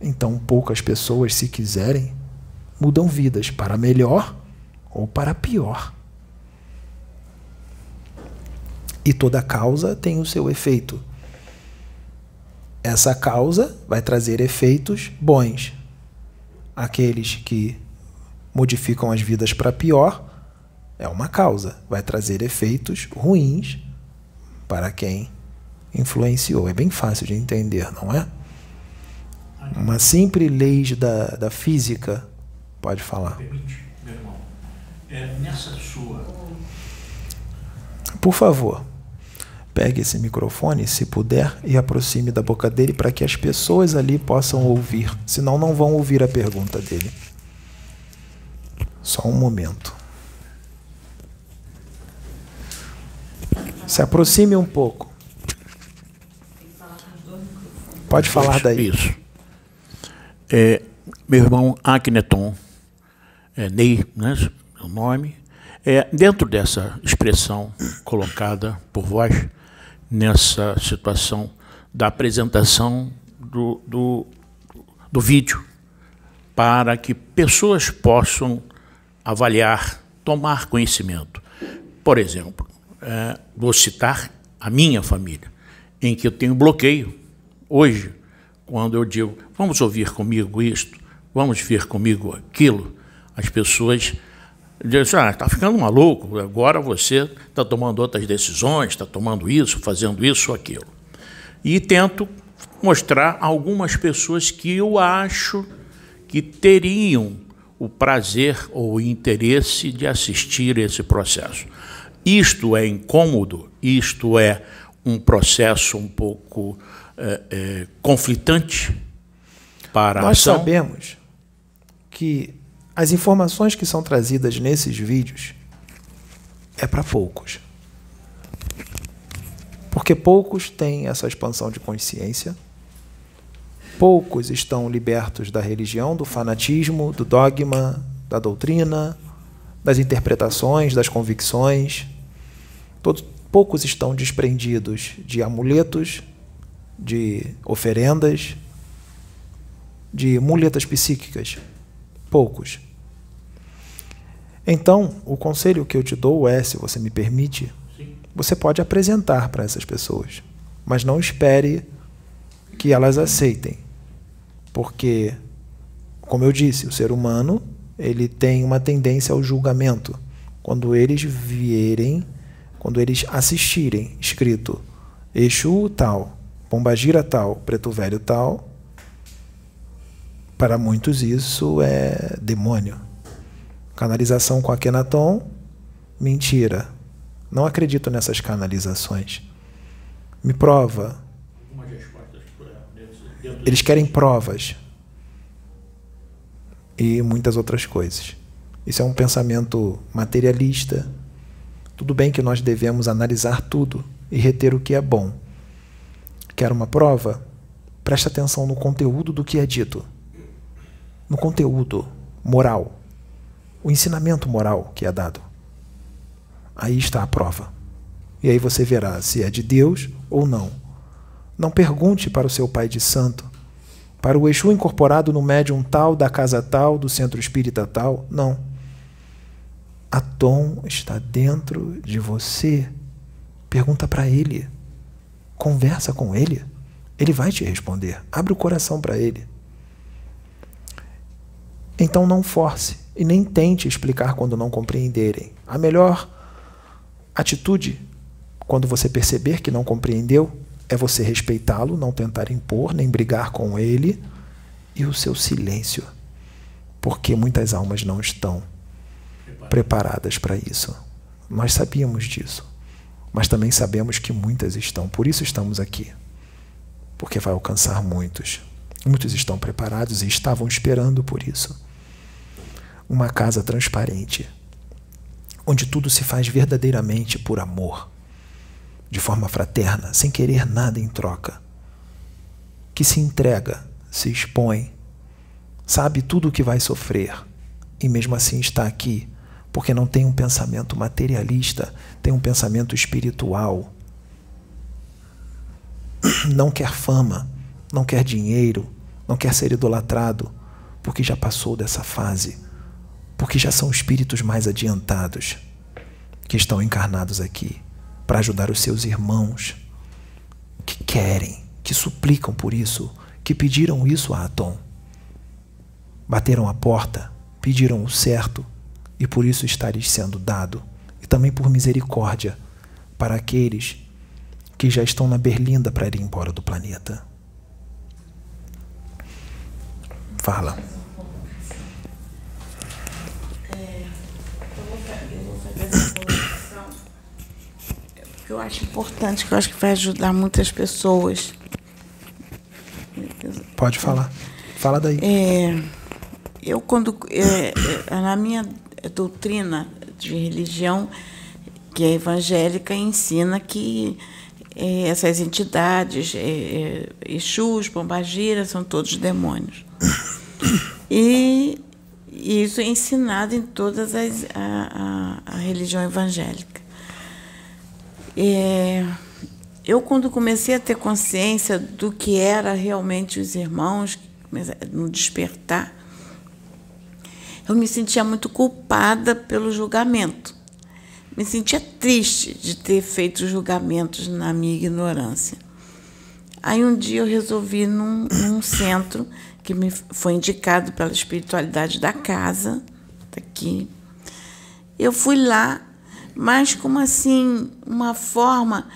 Então poucas pessoas, se quiserem, mudam vidas para melhor ou para pior. E toda causa tem o seu efeito. Essa causa vai trazer efeitos bons. Aqueles que modificam as vidas para pior é uma causa, vai trazer efeitos ruins para quem influenciou. É bem fácil de entender, não é? Uma simples lei da, da física Pode falar. Permite, meu irmão. É, nessa sua. Por favor, pegue esse microfone, se puder, e aproxime da boca dele para que as pessoas ali possam ouvir. Senão, não vão ouvir a pergunta dele. Só um momento. Se aproxime um pouco. Pode falar daí. Isso. É, meu irmão Akneton é, Ney, né, o nome, é, dentro dessa expressão colocada por vós, nessa situação da apresentação do, do, do vídeo, para que pessoas possam avaliar, tomar conhecimento. Por exemplo, é, vou citar a minha família, em que eu tenho bloqueio. Hoje, quando eu digo, vamos ouvir comigo isto, vamos ver comigo aquilo, as pessoas dizem, ah, está ficando maluco, agora você está tomando outras decisões, está tomando isso, fazendo isso aquilo. E tento mostrar algumas pessoas que eu acho que teriam o prazer ou o interesse de assistir esse processo. Isto é incômodo, isto é um processo um pouco é, é, conflitante para Nós a ação. Nós sabemos que as informações que são trazidas nesses vídeos é para poucos. Porque poucos têm essa expansão de consciência, poucos estão libertos da religião, do fanatismo, do dogma, da doutrina, das interpretações, das convicções. Todos, poucos estão desprendidos de amuletos, de oferendas, de muletas psíquicas. Poucos. Então, o conselho que eu te dou é, se você me permite, você pode apresentar para essas pessoas, mas não espere que elas aceitem, porque, como eu disse, o ser humano ele tem uma tendência ao julgamento. Quando eles vierem, quando eles assistirem escrito Exu tal, Pombagira tal, Preto Velho tal, para muitos isso é demônio. Canalização com Akenaton, mentira. Não acredito nessas canalizações. Me prova. Eles querem provas. E muitas outras coisas. Isso é um pensamento materialista. Tudo bem que nós devemos analisar tudo e reter o que é bom. Quer uma prova? Preste atenção no conteúdo do que é dito. No conteúdo moral o ensinamento moral que é dado. Aí está a prova. E aí você verá se é de Deus ou não. Não pergunte para o seu pai de santo, para o Exu incorporado no médium tal, da casa tal, do centro espírita tal. Não. A Tom está dentro de você. Pergunta para ele. Conversa com ele. Ele vai te responder. Abre o coração para ele. Então não force e nem tente explicar quando não compreenderem. A melhor atitude, quando você perceber que não compreendeu, é você respeitá-lo, não tentar impor nem brigar com ele, e o seu silêncio, porque muitas almas não estão preparadas para isso. Nós sabíamos disso. Mas também sabemos que muitas estão. Por isso estamos aqui. Porque vai alcançar muitos. Muitos estão preparados e estavam esperando por isso. Uma casa transparente, onde tudo se faz verdadeiramente por amor, de forma fraterna, sem querer nada em troca. Que se entrega, se expõe, sabe tudo o que vai sofrer e mesmo assim está aqui, porque não tem um pensamento materialista, tem um pensamento espiritual. Não quer fama, não quer dinheiro, não quer ser idolatrado, porque já passou dessa fase, porque já são espíritos mais adiantados que estão encarnados aqui para ajudar os seus irmãos que querem, que suplicam por isso, que pediram isso a Atom. Bateram a porta, pediram o certo e por isso está lhes sendo dado, e também por misericórdia para aqueles que já estão na berlinda para ir embora do planeta. Fala. que eu acho importante, que eu acho que vai ajudar muitas pessoas. Pode falar. Fala daí. É, eu, quando. É, é, na minha doutrina de religião, que é evangélica, ensina que é, essas entidades, é, Exus, Pombagira, são todos demônios. E isso é ensinado em todas as a, a, a religião evangélica. É, eu quando comecei a ter consciência do que era realmente os irmãos no despertar, eu me sentia muito culpada pelo julgamento. Me sentia triste de ter feito julgamentos na minha ignorância. Aí um dia eu resolvi num, num centro que me foi indicado pela espiritualidade da casa, daqui. Eu fui lá, mas como assim uma forma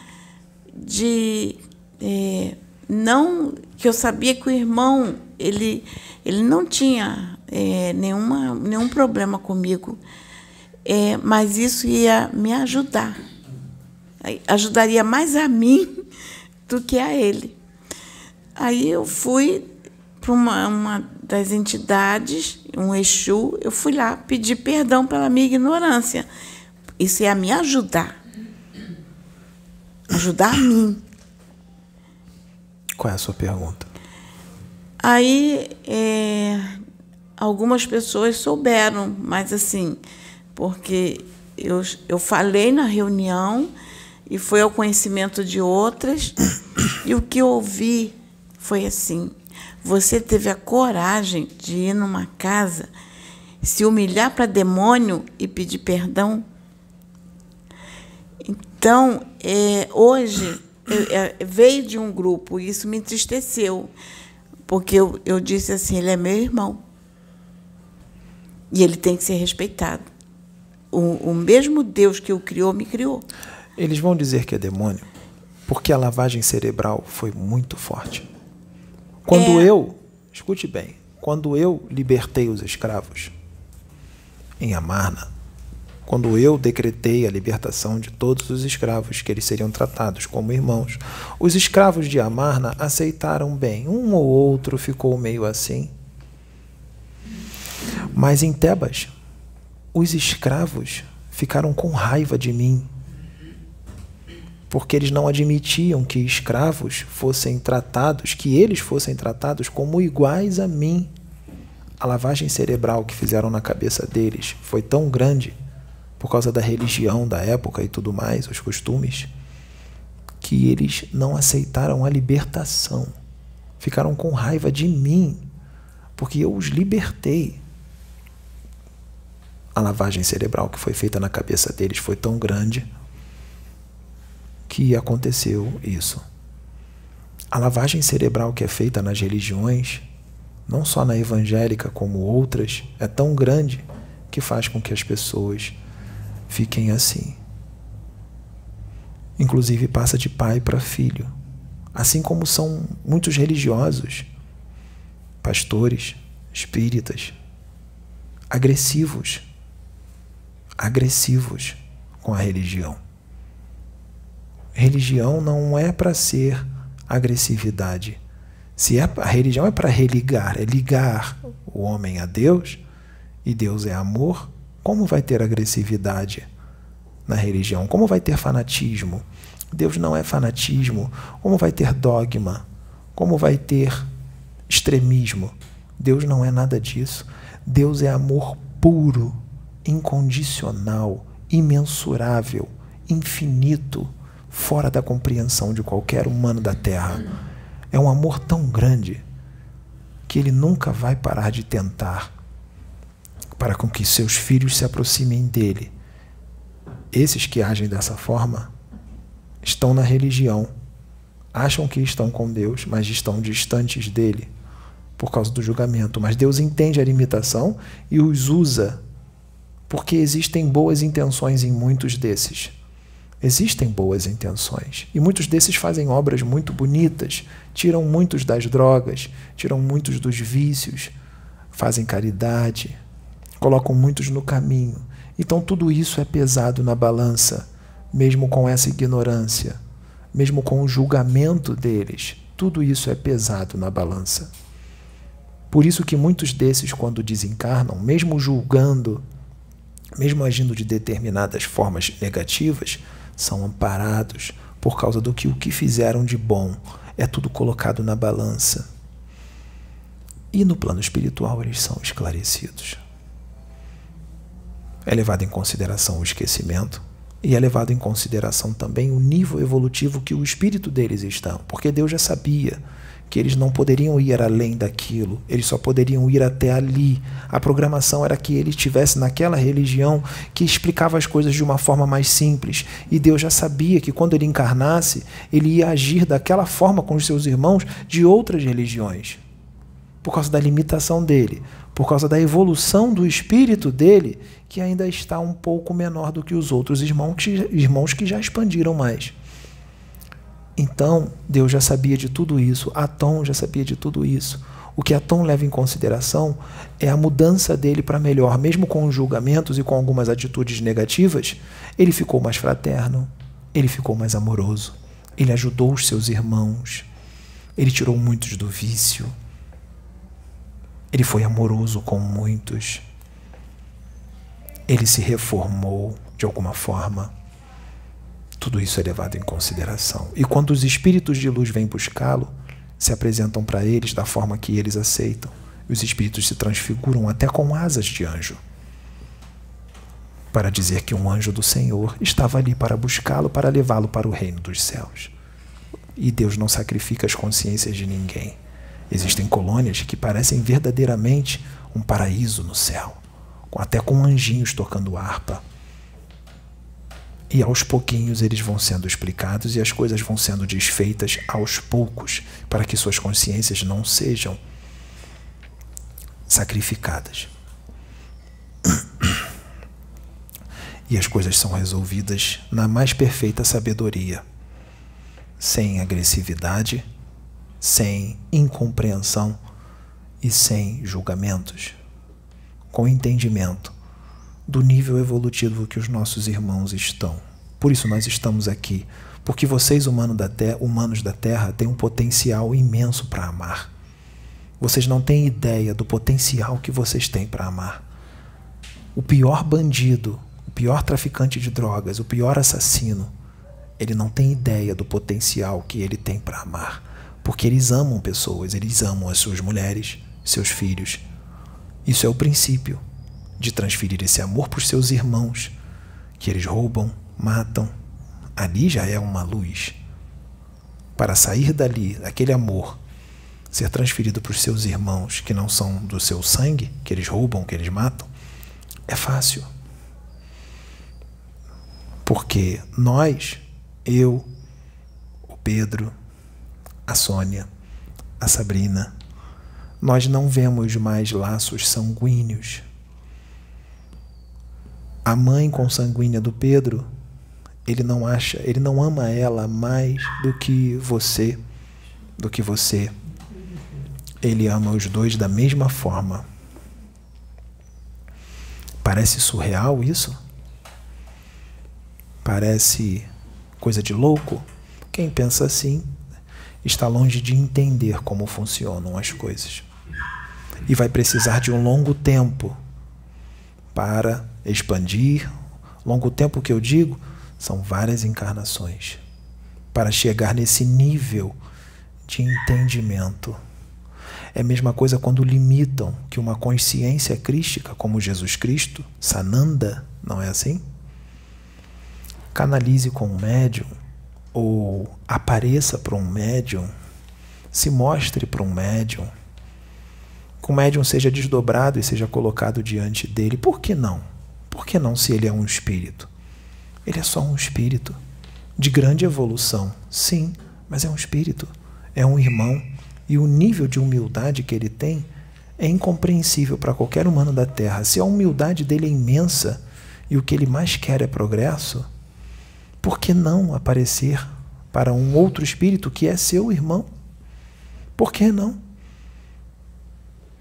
de é, não que eu sabia que o irmão ele ele não tinha é, nenhuma, nenhum problema comigo, é, mas isso ia me ajudar. Ajudaria mais a mim do que a ele. Aí eu fui para uma, uma das entidades, um Exu, eu fui lá pedir perdão pela minha ignorância. Isso ia me ajudar. Ajudar a mim. Qual é a sua pergunta? Aí, é, algumas pessoas souberam, mas assim, porque eu, eu falei na reunião e foi ao conhecimento de outras, e o que eu ouvi foi assim: você teve a coragem de ir numa casa, se humilhar para demônio e pedir perdão? Então, é, hoje, eu, é, veio de um grupo, e isso me entristeceu, porque eu, eu disse assim: ele é meu irmão. E ele tem que ser respeitado. O, o mesmo Deus que o criou, me criou. Eles vão dizer que é demônio porque a lavagem cerebral foi muito forte. Quando é. eu, escute bem, quando eu libertei os escravos em Amarna, quando eu decretei a libertação de todos os escravos, que eles seriam tratados como irmãos, os escravos de Amarna aceitaram bem. Um ou outro ficou meio assim. Mas em Tebas, os escravos ficaram com raiva de mim, porque eles não admitiam que escravos fossem tratados, que eles fossem tratados como iguais a mim. A lavagem cerebral que fizeram na cabeça deles foi tão grande, por causa da religião da época e tudo mais, os costumes, que eles não aceitaram a libertação. Ficaram com raiva de mim, porque eu os libertei a lavagem cerebral que foi feita na cabeça deles foi tão grande que aconteceu isso. A lavagem cerebral que é feita nas religiões, não só na evangélica como outras, é tão grande que faz com que as pessoas fiquem assim. Inclusive passa de pai para filho. Assim como são muitos religiosos, pastores, espíritas, agressivos agressivos com a religião. Religião não é para ser agressividade. Se é, a religião é para religar, é ligar o homem a Deus, e Deus é amor, como vai ter agressividade na religião? Como vai ter fanatismo? Deus não é fanatismo. Como vai ter dogma? Como vai ter extremismo? Deus não é nada disso. Deus é amor puro, incondicional, imensurável, infinito, fora da compreensão de qualquer humano da terra. É um amor tão grande que ele nunca vai parar de tentar para com que seus filhos se aproximem dele. Esses que agem dessa forma estão na religião, acham que estão com Deus, mas estão distantes dele por causa do julgamento. Mas Deus entende a limitação e os usa, porque existem boas intenções em muitos desses. Existem boas intenções. E muitos desses fazem obras muito bonitas, tiram muitos das drogas, tiram muitos dos vícios, fazem caridade, colocam muitos no caminho. Então tudo isso é pesado na balança, mesmo com essa ignorância, mesmo com o julgamento deles. Tudo isso é pesado na balança. Por isso que muitos desses, quando desencarnam, mesmo julgando, mesmo agindo de determinadas formas negativas, são amparados por causa do que o que fizeram de bom é tudo colocado na balança. E no plano espiritual eles são esclarecidos é levado em consideração o esquecimento e é levado em consideração também o nível evolutivo que o espírito deles está, porque Deus já sabia que eles não poderiam ir além daquilo, eles só poderiam ir até ali. A programação era que ele estivesse naquela religião que explicava as coisas de uma forma mais simples, e Deus já sabia que quando ele encarnasse, ele ia agir daquela forma com os seus irmãos de outras religiões, por causa da limitação dele por causa da evolução do espírito dele, que ainda está um pouco menor do que os outros irmãos que, irmãos que já expandiram mais. Então, Deus já sabia de tudo isso, Atom já sabia de tudo isso. O que Atom leva em consideração é a mudança dele para melhor, mesmo com os julgamentos e com algumas atitudes negativas, ele ficou mais fraterno, ele ficou mais amoroso, ele ajudou os seus irmãos, ele tirou muitos do vício, ele foi amoroso com muitos. Ele se reformou de alguma forma. Tudo isso é levado em consideração. E quando os espíritos de luz vêm buscá-lo, se apresentam para eles da forma que eles aceitam. Os espíritos se transfiguram até com asas de anjo para dizer que um anjo do Senhor estava ali para buscá-lo, para levá-lo para o reino dos céus. E Deus não sacrifica as consciências de ninguém. Existem colônias que parecem verdadeiramente um paraíso no céu, até com anjinhos tocando harpa. E aos pouquinhos eles vão sendo explicados e as coisas vão sendo desfeitas aos poucos, para que suas consciências não sejam sacrificadas. E as coisas são resolvidas na mais perfeita sabedoria, sem agressividade sem incompreensão e sem julgamentos, com entendimento do nível evolutivo que os nossos irmãos estão. Por isso nós estamos aqui, porque vocês humanos da terra, humanos da terra têm um potencial imenso para amar. Vocês não têm ideia do potencial que vocês têm para amar. O pior bandido, o pior traficante de drogas, o pior assassino, ele não tem ideia do potencial que ele tem para amar porque eles amam pessoas, eles amam as suas mulheres, seus filhos. Isso é o princípio de transferir esse amor para os seus irmãos, que eles roubam, matam. Ali já é uma luz. Para sair dali, daquele amor, ser transferido para os seus irmãos que não são do seu sangue, que eles roubam, que eles matam, é fácil. Porque nós, eu, o Pedro, a Sônia, a Sabrina. Nós não vemos mais laços sanguíneos. A mãe consanguínea do Pedro, ele não acha, ele não ama ela mais do que você, do que você. Ele ama os dois da mesma forma. Parece surreal isso? Parece coisa de louco? Quem pensa assim está longe de entender como funcionam as coisas. E vai precisar de um longo tempo para expandir. Longo tempo que eu digo são várias encarnações para chegar nesse nível de entendimento. É a mesma coisa quando limitam que uma consciência crística como Jesus Cristo, Sananda, não é assim? Canalize com um médium ou apareça para um médium, se mostre para um médium, que o médium seja desdobrado e seja colocado diante dele. Por que não? Por que não se ele é um espírito? Ele é só um espírito de grande evolução, sim, mas é um espírito, é um irmão e o nível de humildade que ele tem é incompreensível para qualquer humano da Terra. Se a humildade dele é imensa e o que ele mais quer é progresso, por que não aparecer para um outro espírito que é seu irmão? Por que não?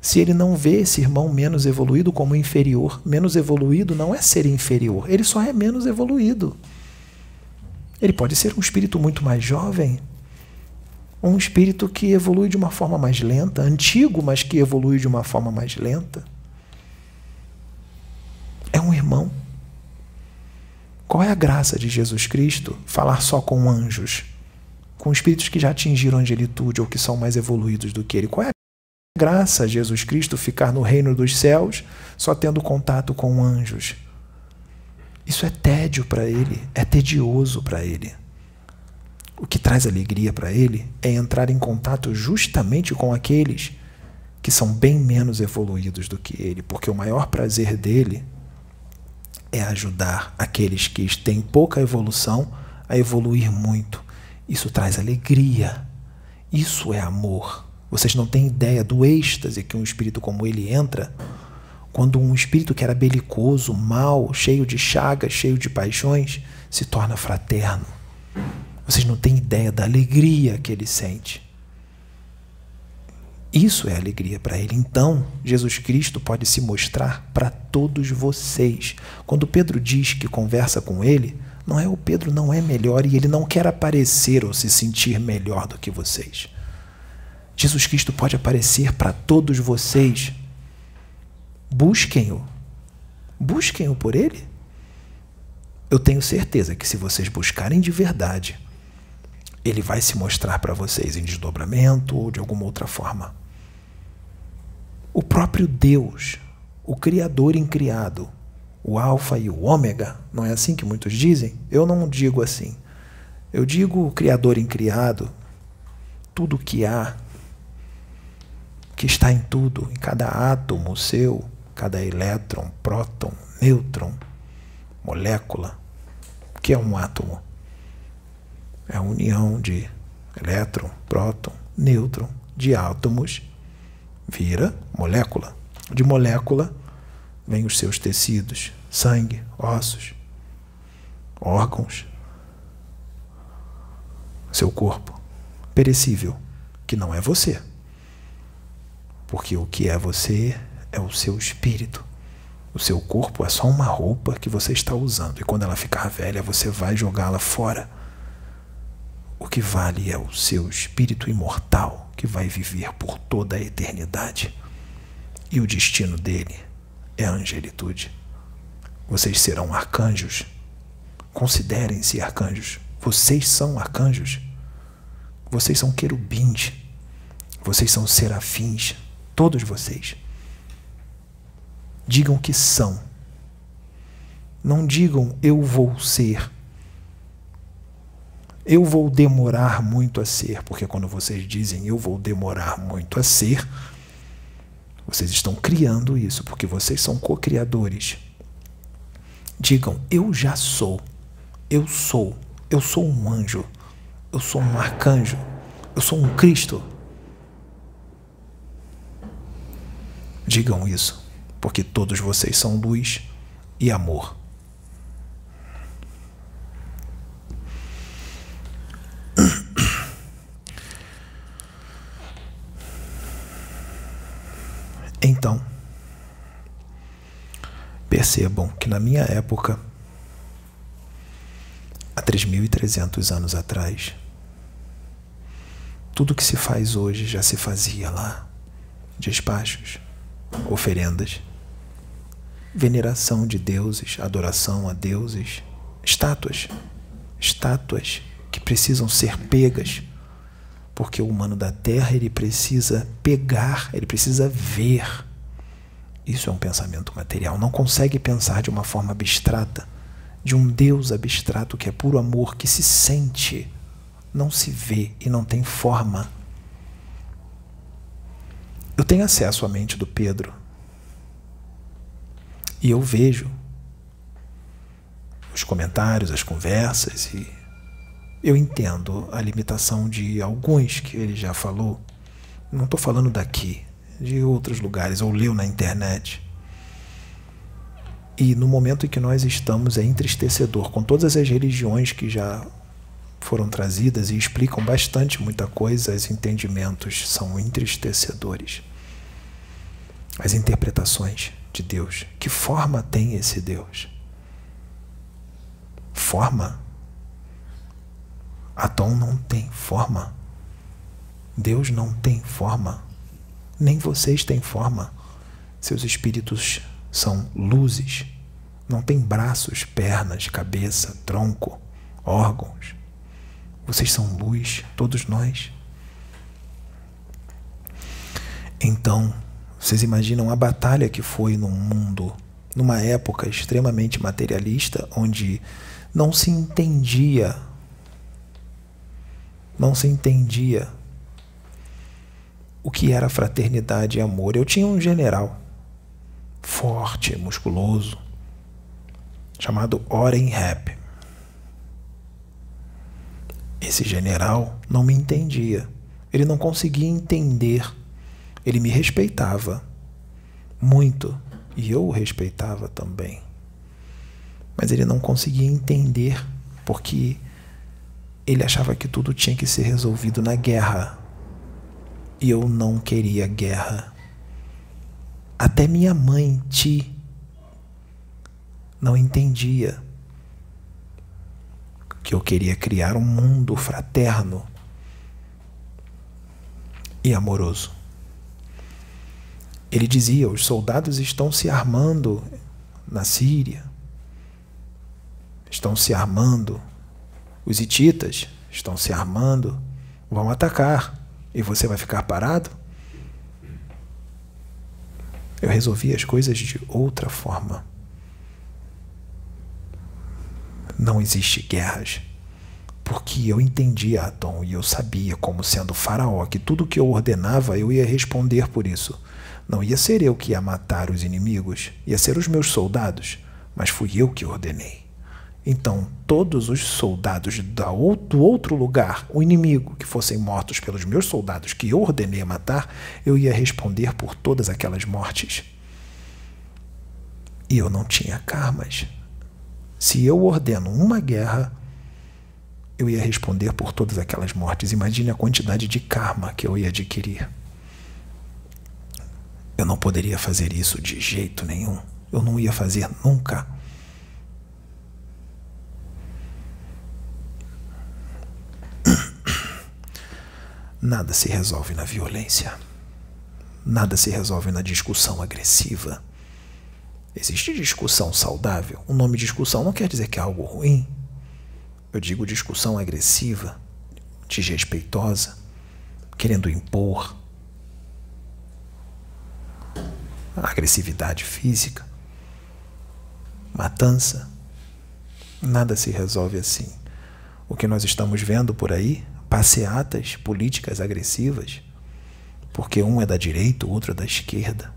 Se ele não vê esse irmão menos evoluído como inferior, menos evoluído não é ser inferior, ele só é menos evoluído. Ele pode ser um espírito muito mais jovem, um espírito que evolui de uma forma mais lenta, antigo, mas que evolui de uma forma mais lenta. É um irmão. Qual é a graça de Jesus Cristo falar só com anjos, com espíritos que já atingiram a angelitude ou que são mais evoluídos do que ele? Qual é a graça de Jesus Cristo ficar no reino dos céus só tendo contato com anjos? Isso é tédio para ele, é tedioso para ele. O que traz alegria para ele é entrar em contato justamente com aqueles que são bem menos evoluídos do que ele, porque o maior prazer dele é ajudar aqueles que têm pouca evolução a evoluir muito. Isso traz alegria. Isso é amor. Vocês não têm ideia do êxtase que um espírito como ele entra quando um espírito que era belicoso, mau, cheio de chagas, cheio de paixões, se torna fraterno. Vocês não têm ideia da alegria que ele sente. Isso é alegria para ele. Então, Jesus Cristo pode se mostrar para todos vocês. Quando Pedro diz que conversa com ele, não é o Pedro não é melhor e ele não quer aparecer ou se sentir melhor do que vocês. Jesus Cristo pode aparecer para todos vocês Busquem-o. Busquem-o por ele. Eu tenho certeza que se vocês buscarem de verdade, ele vai se mostrar para vocês em desdobramento ou de alguma outra forma. O próprio Deus, o Criador incriado, o Alfa e o Ômega, não é assim que muitos dizem? Eu não digo assim. Eu digo o Criador incriado, tudo que há, que está em tudo, em cada átomo seu, cada elétron, próton, nêutron, molécula. O que é um átomo? É a união de elétron, próton, nêutron de átomos vira molécula. De molécula vem os seus tecidos, sangue, ossos, órgãos, seu corpo perecível, que não é você. Porque o que é você é o seu espírito. O seu corpo é só uma roupa que você está usando e quando ela ficar velha você vai jogá-la fora. O que vale é o seu espírito imortal que vai viver por toda a eternidade. E o destino dele é a angelitude. Vocês serão arcanjos. Considerem-se arcanjos. Vocês são arcanjos. Vocês são querubins. Vocês são serafins. Todos vocês. Digam que são. Não digam eu vou ser. Eu vou demorar muito a ser, porque quando vocês dizem eu vou demorar muito a ser, vocês estão criando isso, porque vocês são co-criadores. Digam eu já sou. Eu sou. Eu sou um anjo. Eu sou um arcanjo. Eu sou um Cristo. Digam isso porque todos vocês são luz e amor. Então, percebam que na minha época 3.300 anos atrás. Tudo que se faz hoje já se fazia lá. Despachos, oferendas, veneração de deuses, adoração a deuses, estátuas, estátuas que precisam ser pegas, porque o humano da terra ele precisa pegar, ele precisa ver. Isso é um pensamento material, não consegue pensar de uma forma abstrata, de um Deus abstrato que é puro amor, que se sente, não se vê e não tem forma. Eu tenho acesso à mente do Pedro. E eu vejo os comentários, as conversas e eu entendo a limitação de alguns que ele já falou. Não estou falando daqui, de outros lugares, ou leu na internet. E no momento em que nós estamos é entristecedor, com todas as religiões que já foram trazidas e explicam bastante muita coisa, os entendimentos são entristecedores. As interpretações de Deus. Que forma tem esse Deus? Forma? Atom não tem forma. Deus não tem forma. Nem vocês têm forma. Seus espíritos são luzes. Não tem braços, pernas, cabeça, tronco, órgãos. Vocês são luz, todos nós. Então, vocês imaginam a batalha que foi num mundo, numa época extremamente materialista, onde não se entendia, não se entendia o que era fraternidade e amor. Eu tinha um general forte, musculoso, chamado Oren Rap. Esse general não me entendia. Ele não conseguia entender. Ele me respeitava muito e eu o respeitava também. Mas ele não conseguia entender porque ele achava que tudo tinha que ser resolvido na guerra. E eu não queria guerra. Até minha mãe, Ti, não entendia que eu queria criar um mundo fraterno e amoroso. Ele dizia: os soldados estão se armando na Síria, estão se armando, os hititas estão se armando, vão atacar e você vai ficar parado? Eu resolvi as coisas de outra forma. Não existe guerras. Porque eu entendia Atom e eu sabia, como sendo faraó, que tudo que eu ordenava eu ia responder por isso. Não ia ser eu que ia matar os inimigos, ia ser os meus soldados, mas fui eu que ordenei. Então, todos os soldados do outro lugar, o inimigo, que fossem mortos pelos meus soldados que eu ordenei matar, eu ia responder por todas aquelas mortes. E eu não tinha karmas. Se eu ordeno uma guerra, eu ia responder por todas aquelas mortes. Imagine a quantidade de karma que eu ia adquirir. Eu não poderia fazer isso de jeito nenhum. Eu não ia fazer nunca. Nada se resolve na violência. Nada se resolve na discussão agressiva. Existe discussão saudável. O nome discussão não quer dizer que é algo ruim. Eu digo discussão agressiva, desrespeitosa, querendo impor. Agressividade física, matança. Nada se resolve assim. O que nós estamos vendo por aí passeatas políticas agressivas, porque um é da direita, o outro é da esquerda.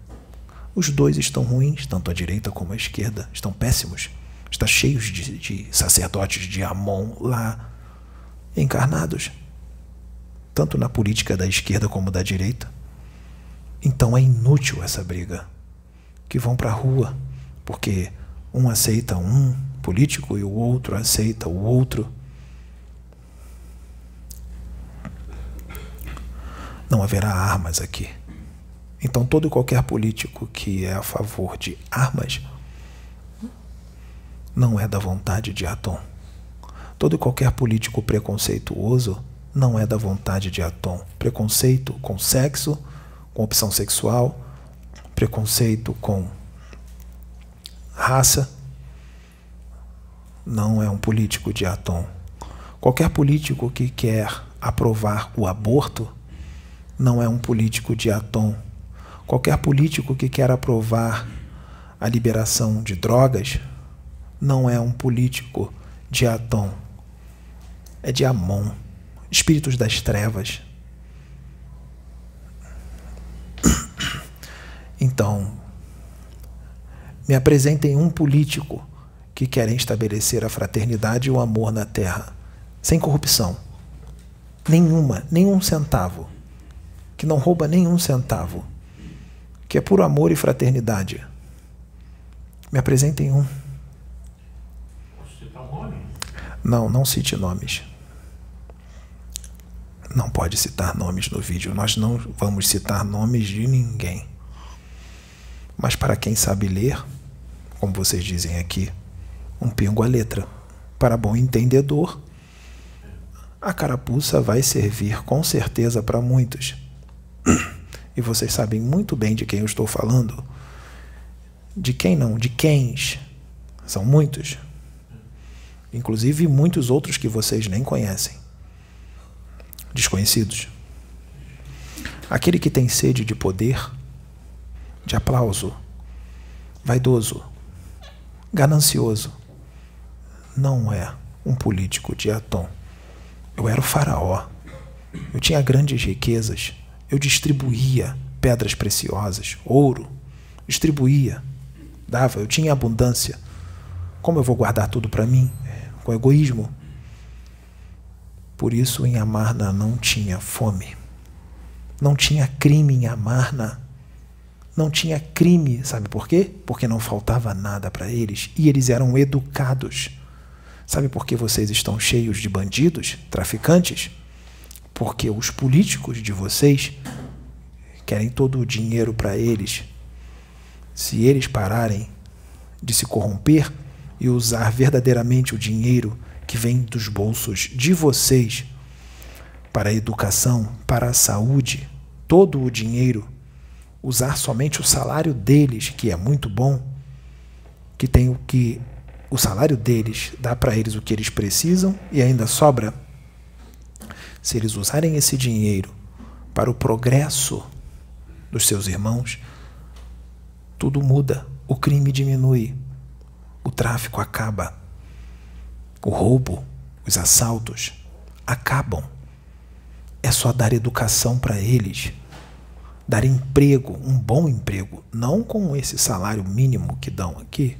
Os dois estão ruins, tanto a direita como a esquerda, estão péssimos. Está cheios de, de sacerdotes de Amon lá encarnados, tanto na política da esquerda como da direita. Então é inútil essa briga. Que vão para a rua, porque um aceita um político e o outro aceita o outro. não haverá armas aqui. Então, todo e qualquer político que é a favor de armas não é da vontade de Atom. Todo e qualquer político preconceituoso não é da vontade de Atom. Preconceito com sexo, com opção sexual, preconceito com raça, não é um político de Atom. Qualquer político que quer aprovar o aborto não é um político de Atom. Qualquer político que quer aprovar a liberação de drogas não é um político de Atom. É de Amon, espíritos das trevas. Então, me apresentem um político que querem estabelecer a fraternidade e o amor na terra, sem corrupção. Nenhuma, nenhum centavo. Que não rouba nenhum centavo. Que é puro amor e fraternidade. Me apresentem um. Posso citar nome? Não, não cite nomes. Não pode citar nomes no vídeo. Nós não vamos citar nomes de ninguém. Mas para quem sabe ler, como vocês dizem aqui, um pingo a letra. Para bom entendedor, a carapuça vai servir com certeza para muitos. E vocês sabem muito bem de quem eu estou falando. De quem não? De quens. São muitos. Inclusive muitos outros que vocês nem conhecem. Desconhecidos. Aquele que tem sede de poder, de aplauso, vaidoso, ganancioso, não é um político de Atom. Eu era o faraó. Eu tinha grandes riquezas. Eu distribuía pedras preciosas, ouro. Distribuía. Dava. Eu tinha abundância. Como eu vou guardar tudo para mim? Com egoísmo. Por isso em Amarna não tinha fome. Não tinha crime em Amarna. Não tinha crime, sabe por quê? Porque não faltava nada para eles e eles eram educados. Sabe por que vocês estão cheios de bandidos, traficantes? Porque os políticos de vocês querem todo o dinheiro para eles. Se eles pararem de se corromper e usar verdadeiramente o dinheiro que vem dos bolsos de vocês para a educação, para a saúde, todo o dinheiro, usar somente o salário deles, que é muito bom, que tem o que o salário deles dá para eles o que eles precisam e ainda sobra. Se eles usarem esse dinheiro para o progresso dos seus irmãos, tudo muda, o crime diminui, o tráfico acaba, o roubo, os assaltos acabam. É só dar educação para eles, dar emprego, um bom emprego, não com esse salário mínimo que dão aqui,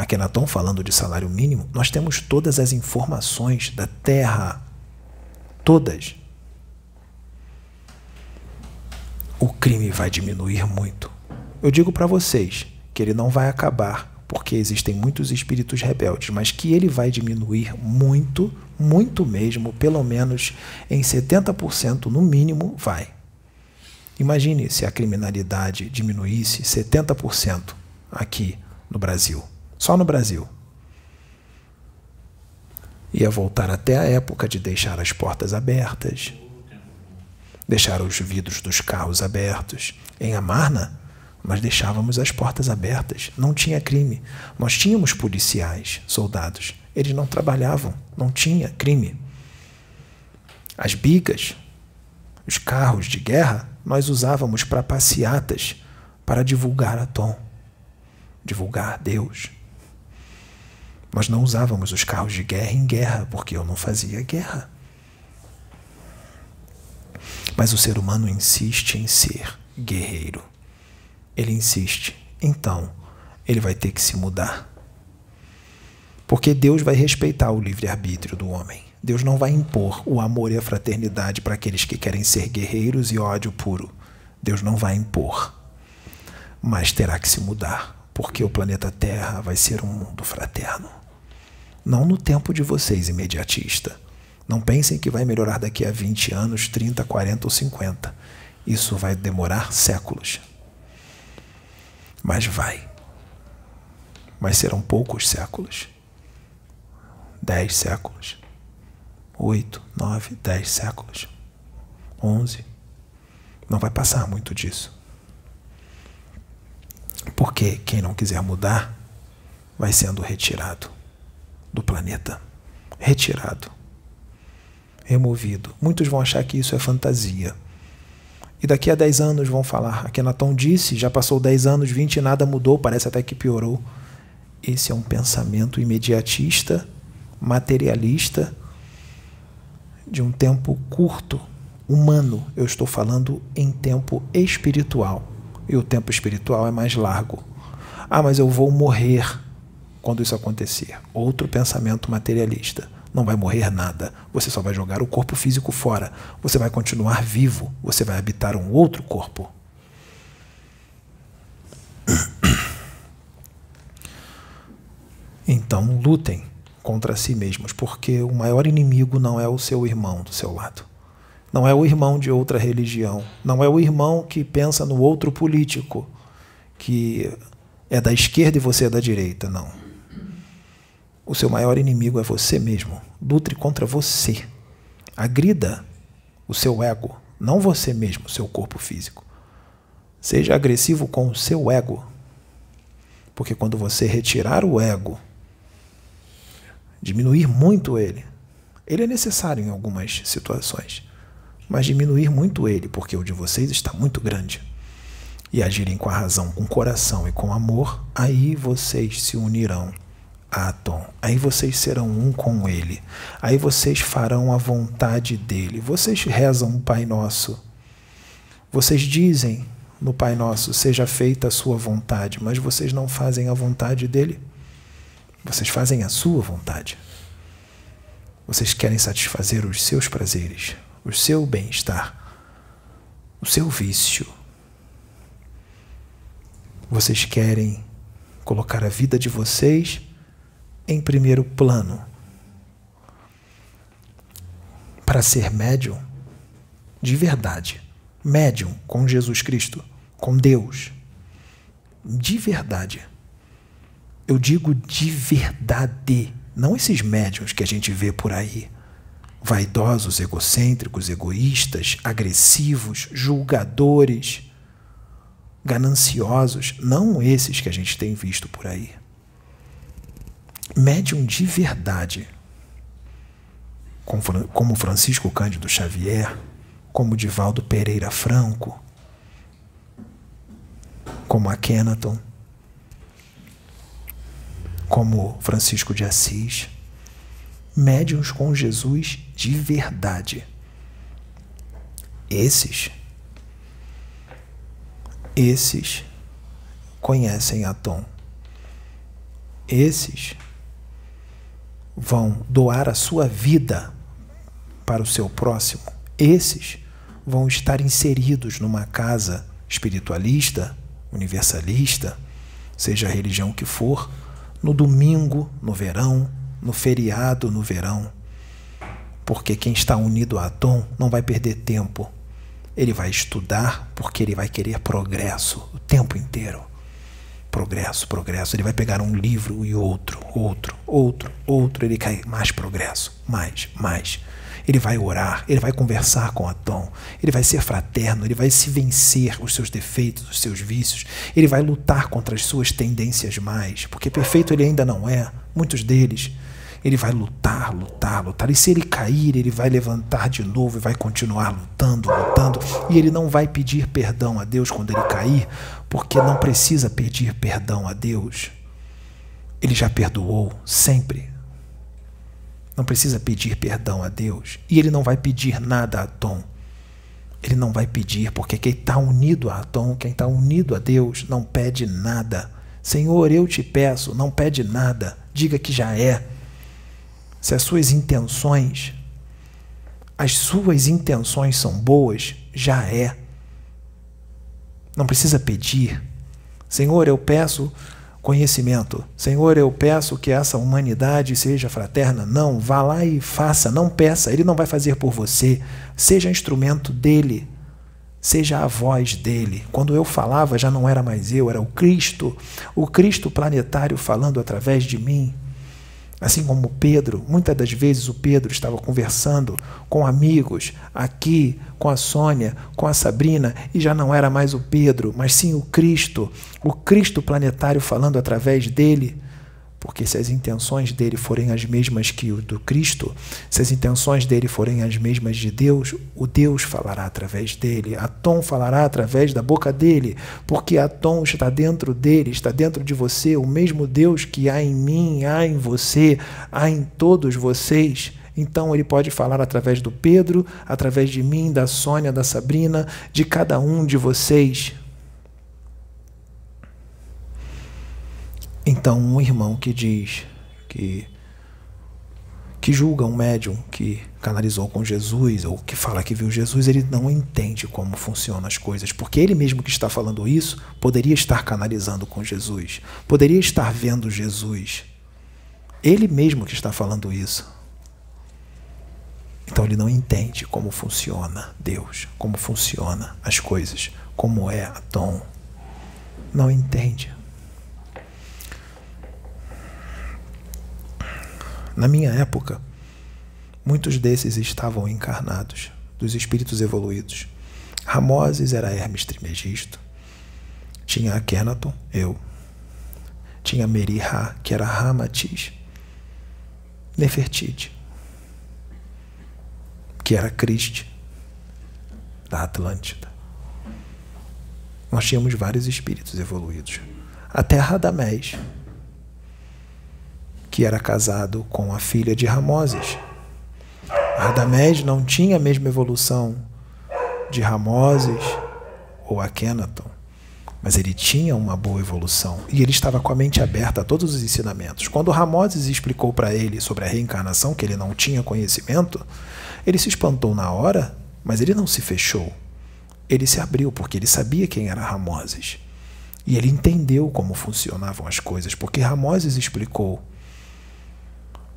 Akenaton falando de salário mínimo, nós temos todas as informações da Terra. Todas. O crime vai diminuir muito. Eu digo para vocês que ele não vai acabar, porque existem muitos espíritos rebeldes, mas que ele vai diminuir muito, muito mesmo, pelo menos em 70% no mínimo, vai. Imagine se a criminalidade diminuísse 70% aqui no Brasil. Só no Brasil. Ia voltar até a época de deixar as portas abertas, deixar os vidros dos carros abertos. Em Amarna, nós deixávamos as portas abertas, não tinha crime. Nós tínhamos policiais, soldados, eles não trabalhavam, não tinha crime. As bigas, os carros de guerra, nós usávamos para passeatas, para divulgar a Tom, divulgar Deus. Nós não usávamos os carros de guerra em guerra, porque eu não fazia guerra. Mas o ser humano insiste em ser guerreiro. Ele insiste. Então, ele vai ter que se mudar. Porque Deus vai respeitar o livre-arbítrio do homem. Deus não vai impor o amor e a fraternidade para aqueles que querem ser guerreiros e ódio puro. Deus não vai impor. Mas terá que se mudar, porque o planeta Terra vai ser um mundo fraterno. Não no tempo de vocês, imediatista. Não pensem que vai melhorar daqui a 20 anos, 30, 40 ou 50. Isso vai demorar séculos. Mas vai. Mas serão poucos séculos. dez séculos, oito, nove, dez séculos, onze. Não vai passar muito disso. Porque quem não quiser mudar vai sendo retirado do planeta. Retirado. Removido. Muitos vão achar que isso é fantasia. E daqui a 10 anos vão falar. Akenaton disse, já passou 10 anos, 20 e nada mudou, parece até que piorou. Esse é um pensamento imediatista, materialista, de um tempo curto, humano. Eu estou falando em tempo espiritual. E o tempo espiritual é mais largo. Ah, mas eu vou morrer quando isso acontecer. Outro pensamento materialista. Não vai morrer nada. Você só vai jogar o corpo físico fora. Você vai continuar vivo. Você vai habitar um outro corpo. Então lutem contra si mesmos, porque o maior inimigo não é o seu irmão do seu lado. Não é o irmão de outra religião. Não é o irmão que pensa no outro político, que é da esquerda e você é da direita. Não. O seu maior inimigo é você mesmo. Lutre contra você. Agrida o seu ego, não você mesmo, seu corpo físico. Seja agressivo com o seu ego. Porque quando você retirar o ego, diminuir muito ele, ele é necessário em algumas situações mas diminuir muito ele, porque o de vocês está muito grande. E agirem com a razão, com coração e com amor, aí vocês se unirão a Atom. Aí vocês serão um com ele. Aí vocês farão a vontade dele. Vocês rezam o Pai Nosso. Vocês dizem no Pai Nosso: seja feita a sua vontade, mas vocês não fazem a vontade dele. Vocês fazem a sua vontade. Vocês querem satisfazer os seus prazeres o seu bem-estar, o seu vício. Vocês querem colocar a vida de vocês em primeiro plano. Para ser médium de verdade, médium com Jesus Cristo, com Deus, de verdade. Eu digo de verdade, não esses médiums que a gente vê por aí vaidosos, egocêntricos, egoístas, agressivos, julgadores, gananciosos, não esses que a gente tem visto por aí. Médium de verdade, como Francisco Cândido Xavier, como Divaldo Pereira Franco, como Akhenaton, como Francisco de Assis médiuns com Jesus de verdade. Esses, esses conhecem a Tom. Esses vão doar a sua vida para o seu próximo. Esses vão estar inseridos numa casa espiritualista, universalista, seja a religião que for, no domingo, no verão, no feriado no verão. Porque quem está unido a Tom não vai perder tempo. Ele vai estudar porque ele vai querer progresso o tempo inteiro. Progresso, progresso. Ele vai pegar um livro e outro, outro, outro, outro. Ele quer mais progresso, mais, mais. Ele vai orar, ele vai conversar com Tom, ele vai ser fraterno, ele vai se vencer os seus defeitos, os seus vícios, ele vai lutar contra as suas tendências mais, porque perfeito ele ainda não é, muitos deles. Ele vai lutar, lutar, lutar. E se ele cair, ele vai levantar de novo e vai continuar lutando, lutando. E ele não vai pedir perdão a Deus quando ele cair, porque não precisa pedir perdão a Deus. Ele já perdoou sempre. Não precisa pedir perdão a Deus. E ele não vai pedir nada a Tom. Ele não vai pedir, porque quem está unido a Tom, quem está unido a Deus, não pede nada. Senhor, eu te peço, não pede nada. Diga que já é se as suas intenções, as suas intenções são boas, já é. Não precisa pedir. Senhor, eu peço conhecimento. Senhor, eu peço que essa humanidade seja fraterna. Não, vá lá e faça, não peça, ele não vai fazer por você. Seja instrumento dele. Seja a voz dele. Quando eu falava, já não era mais eu, era o Cristo, o Cristo planetário falando através de mim. Assim como Pedro, muitas das vezes o Pedro estava conversando com amigos aqui, com a Sônia, com a Sabrina, e já não era mais o Pedro, mas sim o Cristo, o Cristo planetário falando através dele. Porque se as intenções dele forem as mesmas que o do Cristo, se as intenções dele forem as mesmas de Deus, o Deus falará através dele, a Tom falará através da boca dele, porque a Tom está dentro dele, está dentro de você, o mesmo Deus que há em mim, há em você, há em todos vocês. Então ele pode falar através do Pedro, através de mim, da Sônia, da Sabrina, de cada um de vocês. Então, um irmão que diz que que julga um médium que canalizou com Jesus ou que fala que viu Jesus, ele não entende como funcionam as coisas, porque ele mesmo que está falando isso poderia estar canalizando com Jesus, poderia estar vendo Jesus. Ele mesmo que está falando isso. Então ele não entende como funciona Deus, como funciona as coisas, como é a Tom. Não entende. Na minha época, muitos desses estavam encarnados, dos espíritos evoluídos. Ramoses era Hermes Trimegisto. Tinha Akhenaton, eu. Tinha Meriha, que era Ramatiz. Nefertiti, que era Criste, da Atlântida. Nós tínhamos vários espíritos evoluídos. Até Radamés, que era casado com a filha de Ramoses. Radamés não tinha a mesma evolução de Ramoses ou Akhenaton, mas ele tinha uma boa evolução e ele estava com a mente aberta a todos os ensinamentos. Quando Ramoses explicou para ele sobre a reencarnação, que ele não tinha conhecimento, ele se espantou na hora, mas ele não se fechou. Ele se abriu porque ele sabia quem era Ramoses. E ele entendeu como funcionavam as coisas, porque Ramoses explicou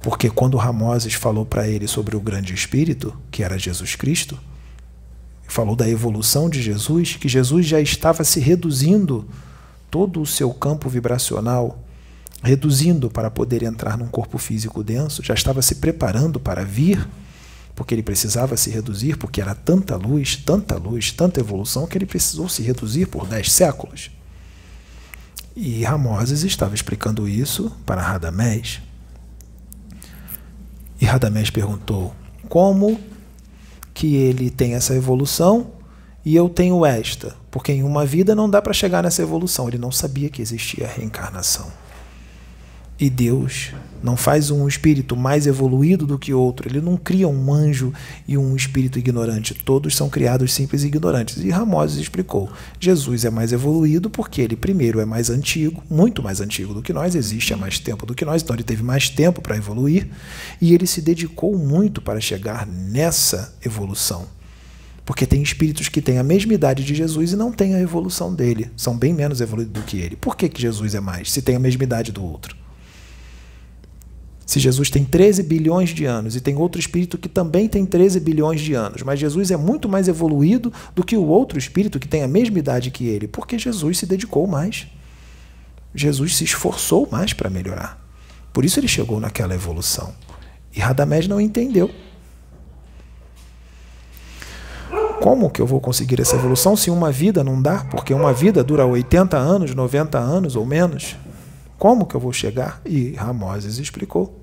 porque quando Ramoses falou para ele sobre o grande espírito, que era Jesus Cristo, falou da evolução de Jesus, que Jesus já estava se reduzindo todo o seu campo vibracional, reduzindo para poder entrar num corpo físico denso, já estava se preparando para vir, porque ele precisava se reduzir, porque era tanta luz, tanta luz, tanta evolução, que ele precisou se reduzir por dez séculos. E Ramoses estava explicando isso para Radamés. E Radamés perguntou: como que ele tem essa evolução e eu tenho esta? Porque em uma vida não dá para chegar nessa evolução. Ele não sabia que existia reencarnação. E Deus não faz um espírito mais evoluído do que outro. Ele não cria um anjo e um espírito ignorante. Todos são criados simples e ignorantes. E Ramoses explicou: Jesus é mais evoluído porque ele, primeiro, é mais antigo, muito mais antigo do que nós, existe há mais tempo do que nós, então ele teve mais tempo para evoluir. E ele se dedicou muito para chegar nessa evolução. Porque tem espíritos que têm a mesma idade de Jesus e não têm a evolução dele. São bem menos evoluídos do que ele. Por que, que Jesus é mais, se tem a mesma idade do outro? Se Jesus tem 13 bilhões de anos e tem outro espírito que também tem 13 bilhões de anos, mas Jesus é muito mais evoluído do que o outro espírito que tem a mesma idade que ele, porque Jesus se dedicou mais. Jesus se esforçou mais para melhorar. Por isso ele chegou naquela evolução. E Radamés não entendeu. Como que eu vou conseguir essa evolução se uma vida não dá? Porque uma vida dura 80 anos, 90 anos ou menos. Como que eu vou chegar? E Ramoses explicou.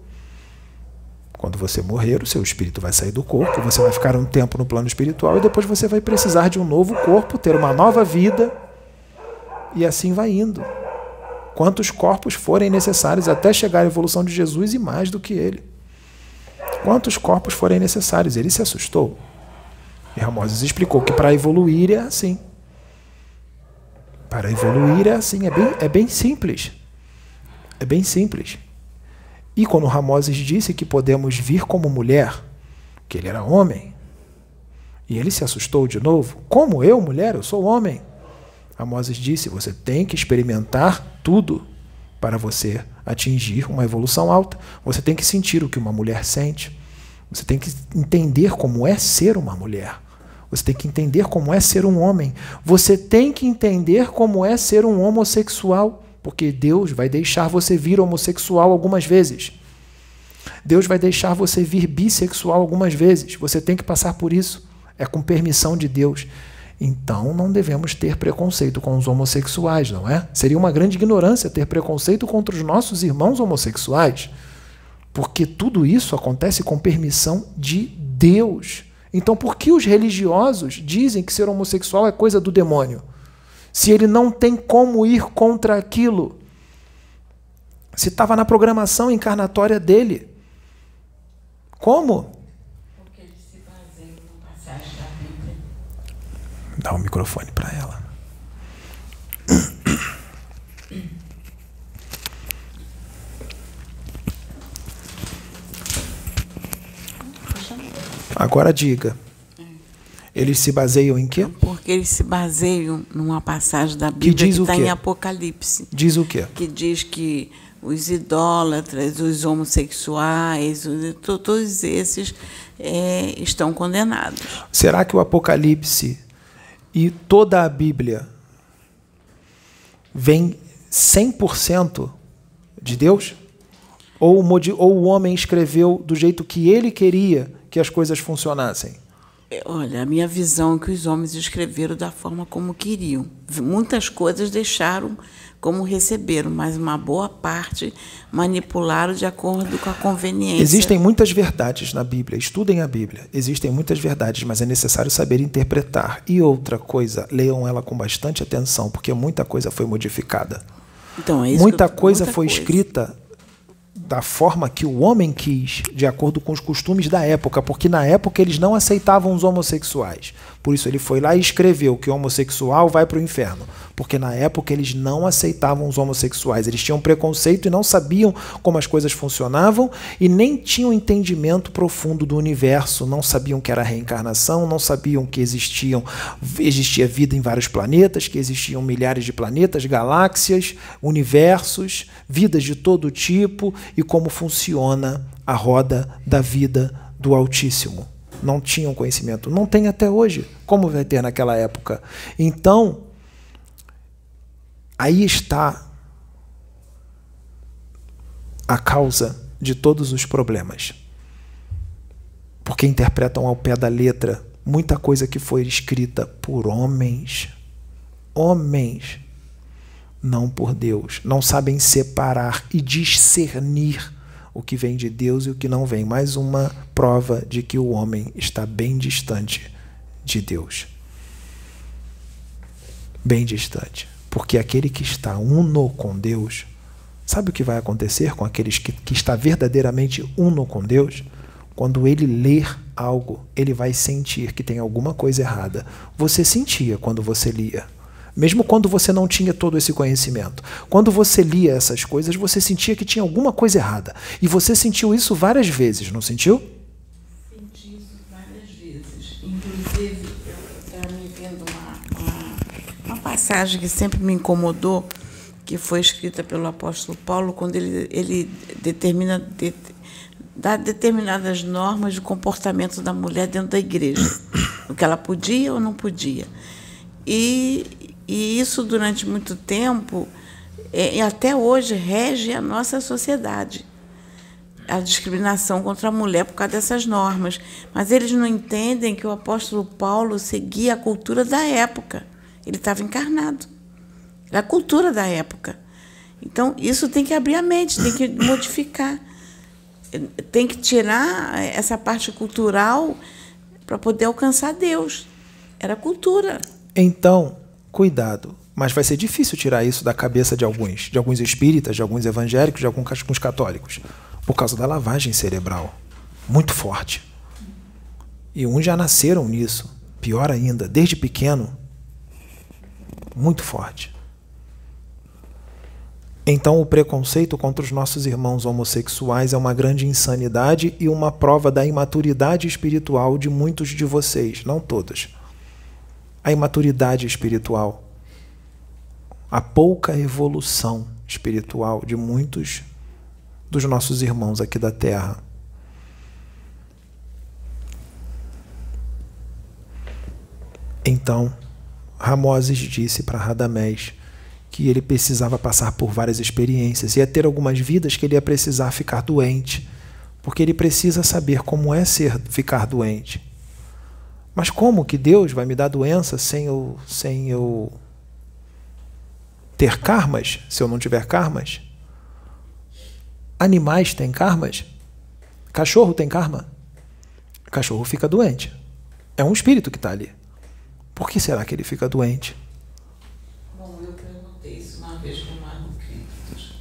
Quando você morrer, o seu espírito vai sair do corpo, você vai ficar um tempo no plano espiritual e depois você vai precisar de um novo corpo, ter uma nova vida e assim vai indo. Quantos corpos forem necessários até chegar à evolução de Jesus e mais do que ele. Quantos corpos forem necessários? Ele se assustou. E Ramoses explicou que para evoluir é assim. Para evoluir é assim, é bem, é bem simples. É bem simples. E quando Ramoses disse que podemos vir como mulher, que ele era homem, e ele se assustou de novo: Como eu, mulher? Eu sou homem. Ramoses disse: Você tem que experimentar tudo para você atingir uma evolução alta. Você tem que sentir o que uma mulher sente. Você tem que entender como é ser uma mulher. Você tem que entender como é ser um homem. Você tem que entender como é ser um homossexual porque Deus vai deixar você vir homossexual algumas vezes. Deus vai deixar você vir bissexual algumas vezes. Você tem que passar por isso. É com permissão de Deus. Então não devemos ter preconceito com os homossexuais, não é? Seria uma grande ignorância ter preconceito contra os nossos irmãos homossexuais, porque tudo isso acontece com permissão de Deus. Então por que os religiosos dizem que ser homossexual é coisa do demônio? Se ele não tem como ir contra aquilo, se estava na programação encarnatória dele. Como? Dá o um microfone para ela. Agora diga. Eles se baseiam em quê? Porque eles se baseiam numa passagem da Bíblia que está em Apocalipse. Diz o quê? Que diz que os idólatras, os homossexuais, todos esses é, estão condenados. Será que o Apocalipse e toda a Bíblia vem 100% de Deus? Ou o, ou o homem escreveu do jeito que ele queria que as coisas funcionassem? Olha, a minha visão é que os homens escreveram da forma como queriam. Muitas coisas deixaram como receberam, mas uma boa parte manipularam de acordo com a conveniência. Existem muitas verdades na Bíblia, estudem a Bíblia. Existem muitas verdades, mas é necessário saber interpretar. E outra coisa, leiam ela com bastante atenção, porque muita coisa foi modificada. Então, é muita eu, coisa muita foi coisa. escrita da forma que o homem quis, de acordo com os costumes da época, porque na época eles não aceitavam os homossexuais. Por isso ele foi lá e escreveu que o homossexual vai para o inferno, porque na época eles não aceitavam os homossexuais, eles tinham preconceito e não sabiam como as coisas funcionavam e nem tinham entendimento profundo do universo, não sabiam que era reencarnação, não sabiam que existiam existia vida em vários planetas, que existiam milhares de planetas, galáxias, universos, vidas de todo tipo e como funciona a roda da vida do Altíssimo não tinham conhecimento. Não tem até hoje. Como vai ter naquela época? Então, aí está a causa de todos os problemas. Porque interpretam ao pé da letra muita coisa que foi escrita por homens. Homens. Não por Deus. Não sabem separar e discernir o que vem de Deus e o que não vem. Mais uma prova de que o homem está bem distante de Deus. Bem distante. Porque aquele que está uno com Deus, sabe o que vai acontecer com aqueles que, que está verdadeiramente uno com Deus? Quando ele ler algo, ele vai sentir que tem alguma coisa errada. Você sentia quando você lia mesmo quando você não tinha todo esse conhecimento. Quando você lia essas coisas, você sentia que tinha alguma coisa errada. E você sentiu isso várias vezes, não sentiu? Senti isso várias vezes. Inclusive, estava me vendo uma, uma, uma passagem que sempre me incomodou, que foi escrita pelo apóstolo Paulo, quando ele, ele determina. De, dá determinadas normas de comportamento da mulher dentro da igreja, o que ela podia ou não podia. E, e isso, durante muito tempo, é, e até hoje, rege a nossa sociedade. A discriminação contra a mulher por causa dessas normas. Mas eles não entendem que o apóstolo Paulo seguia a cultura da época. Ele estava encarnado. Era a cultura da época. Então, isso tem que abrir a mente, tem que modificar. Tem que tirar essa parte cultural para poder alcançar Deus. Era cultura. Então, cuidado. Mas vai ser difícil tirar isso da cabeça de alguns, de alguns espíritas, de alguns evangélicos, de alguns católicos, por causa da lavagem cerebral. Muito forte. E uns já nasceram nisso. Pior ainda, desde pequeno. Muito forte. Então, o preconceito contra os nossos irmãos homossexuais é uma grande insanidade e uma prova da imaturidade espiritual de muitos de vocês, não todos a imaturidade espiritual, a pouca evolução espiritual de muitos dos nossos irmãos aqui da Terra. Então, Ramoses disse para Radamés que ele precisava passar por várias experiências, ia ter algumas vidas que ele ia precisar ficar doente porque ele precisa saber como é ser ficar doente. Mas como que Deus vai me dar doença sem eu, sem eu ter karmas, se eu não tiver karmas? Animais têm karmas? Cachorro tem karma? Cachorro fica doente. É um espírito que está ali. Por que será que ele fica doente? Bom, eu perguntei isso uma vez para o Marco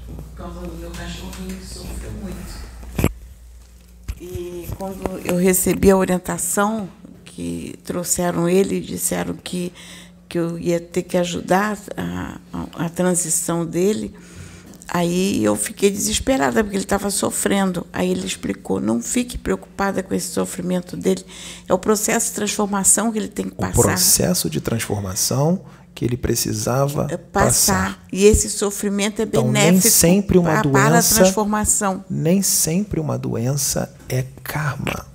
por causa do meu cachorrinho que sofreu muito. E quando eu recebi a orientação que trouxeram ele e disseram que, que eu ia ter que ajudar a, a, a transição dele, Aí eu fiquei desesperada, porque ele estava sofrendo. Aí ele explicou: não fique preocupada com esse sofrimento dele. É o processo de transformação que ele tem que passar. O processo de transformação que ele precisava é passar. passar. E esse sofrimento é então, benéfico nem sempre uma doença, para a transformação. Nem sempre uma doença é karma.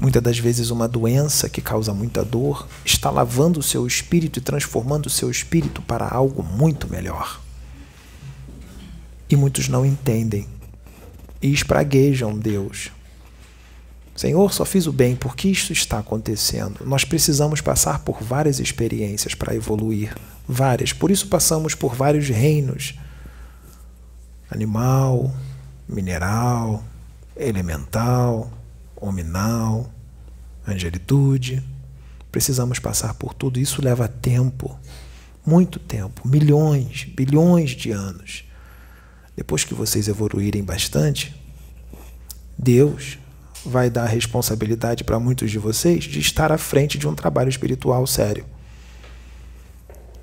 Muitas das vezes, uma doença que causa muita dor está lavando o seu espírito e transformando o seu espírito para algo muito melhor. E muitos não entendem e espraguejam Deus. Senhor, só fiz o bem, por que isso está acontecendo? Nós precisamos passar por várias experiências para evoluir, várias. Por isso passamos por vários reinos: animal, mineral, elemental, hominal, angelitude. Precisamos passar por tudo. Isso leva tempo, muito tempo milhões, bilhões de anos. Depois que vocês evoluírem bastante, Deus vai dar a responsabilidade para muitos de vocês de estar à frente de um trabalho espiritual sério.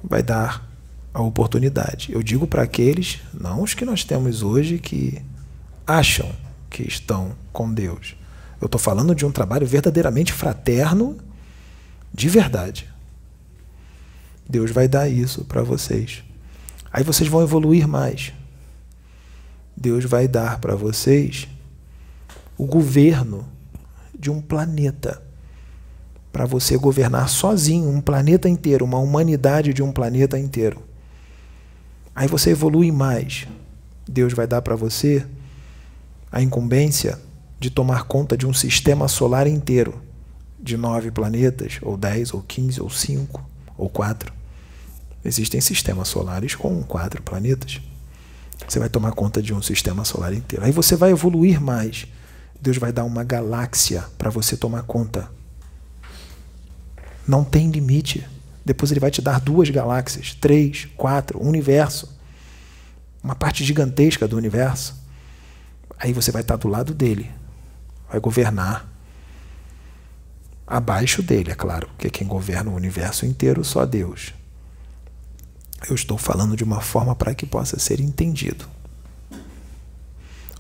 Vai dar a oportunidade. Eu digo para aqueles, não os que nós temos hoje, que acham que estão com Deus. Eu estou falando de um trabalho verdadeiramente fraterno, de verdade. Deus vai dar isso para vocês. Aí vocês vão evoluir mais. Deus vai dar para vocês o governo de um planeta. Para você governar sozinho um planeta inteiro, uma humanidade de um planeta inteiro. Aí você evolui mais. Deus vai dar para você a incumbência de tomar conta de um sistema solar inteiro, de nove planetas, ou dez, ou quinze, ou cinco, ou quatro. Existem sistemas solares com quatro planetas. Você vai tomar conta de um sistema solar inteiro. Aí você vai evoluir mais. Deus vai dar uma galáxia para você tomar conta. Não tem limite. Depois ele vai te dar duas galáxias, três, quatro, um universo. Uma parte gigantesca do universo. Aí você vai estar do lado dele. Vai governar. Abaixo dele, é claro, porque quem governa o universo inteiro só Deus. Eu estou falando de uma forma para que possa ser entendido.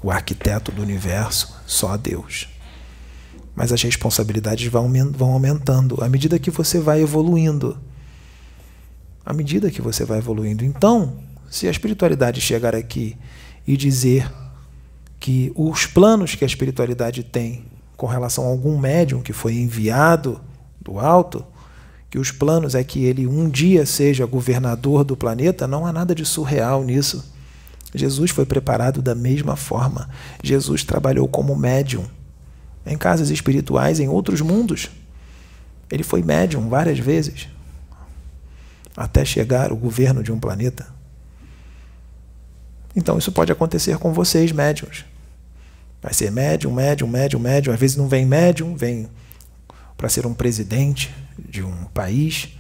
O arquiteto do universo, só Deus. Mas as responsabilidades vão aumentando à medida que você vai evoluindo. À medida que você vai evoluindo. Então, se a espiritualidade chegar aqui e dizer que os planos que a espiritualidade tem com relação a algum médium que foi enviado do alto, que os planos é que ele um dia seja governador do planeta, não há nada de surreal nisso. Jesus foi preparado da mesma forma. Jesus trabalhou como médium em casas espirituais em outros mundos. Ele foi médium várias vezes até chegar o governo de um planeta. Então isso pode acontecer com vocês, médiums. Vai ser médium, médium, médium, médium. Às vezes não vem médium, vem para ser um presidente de um país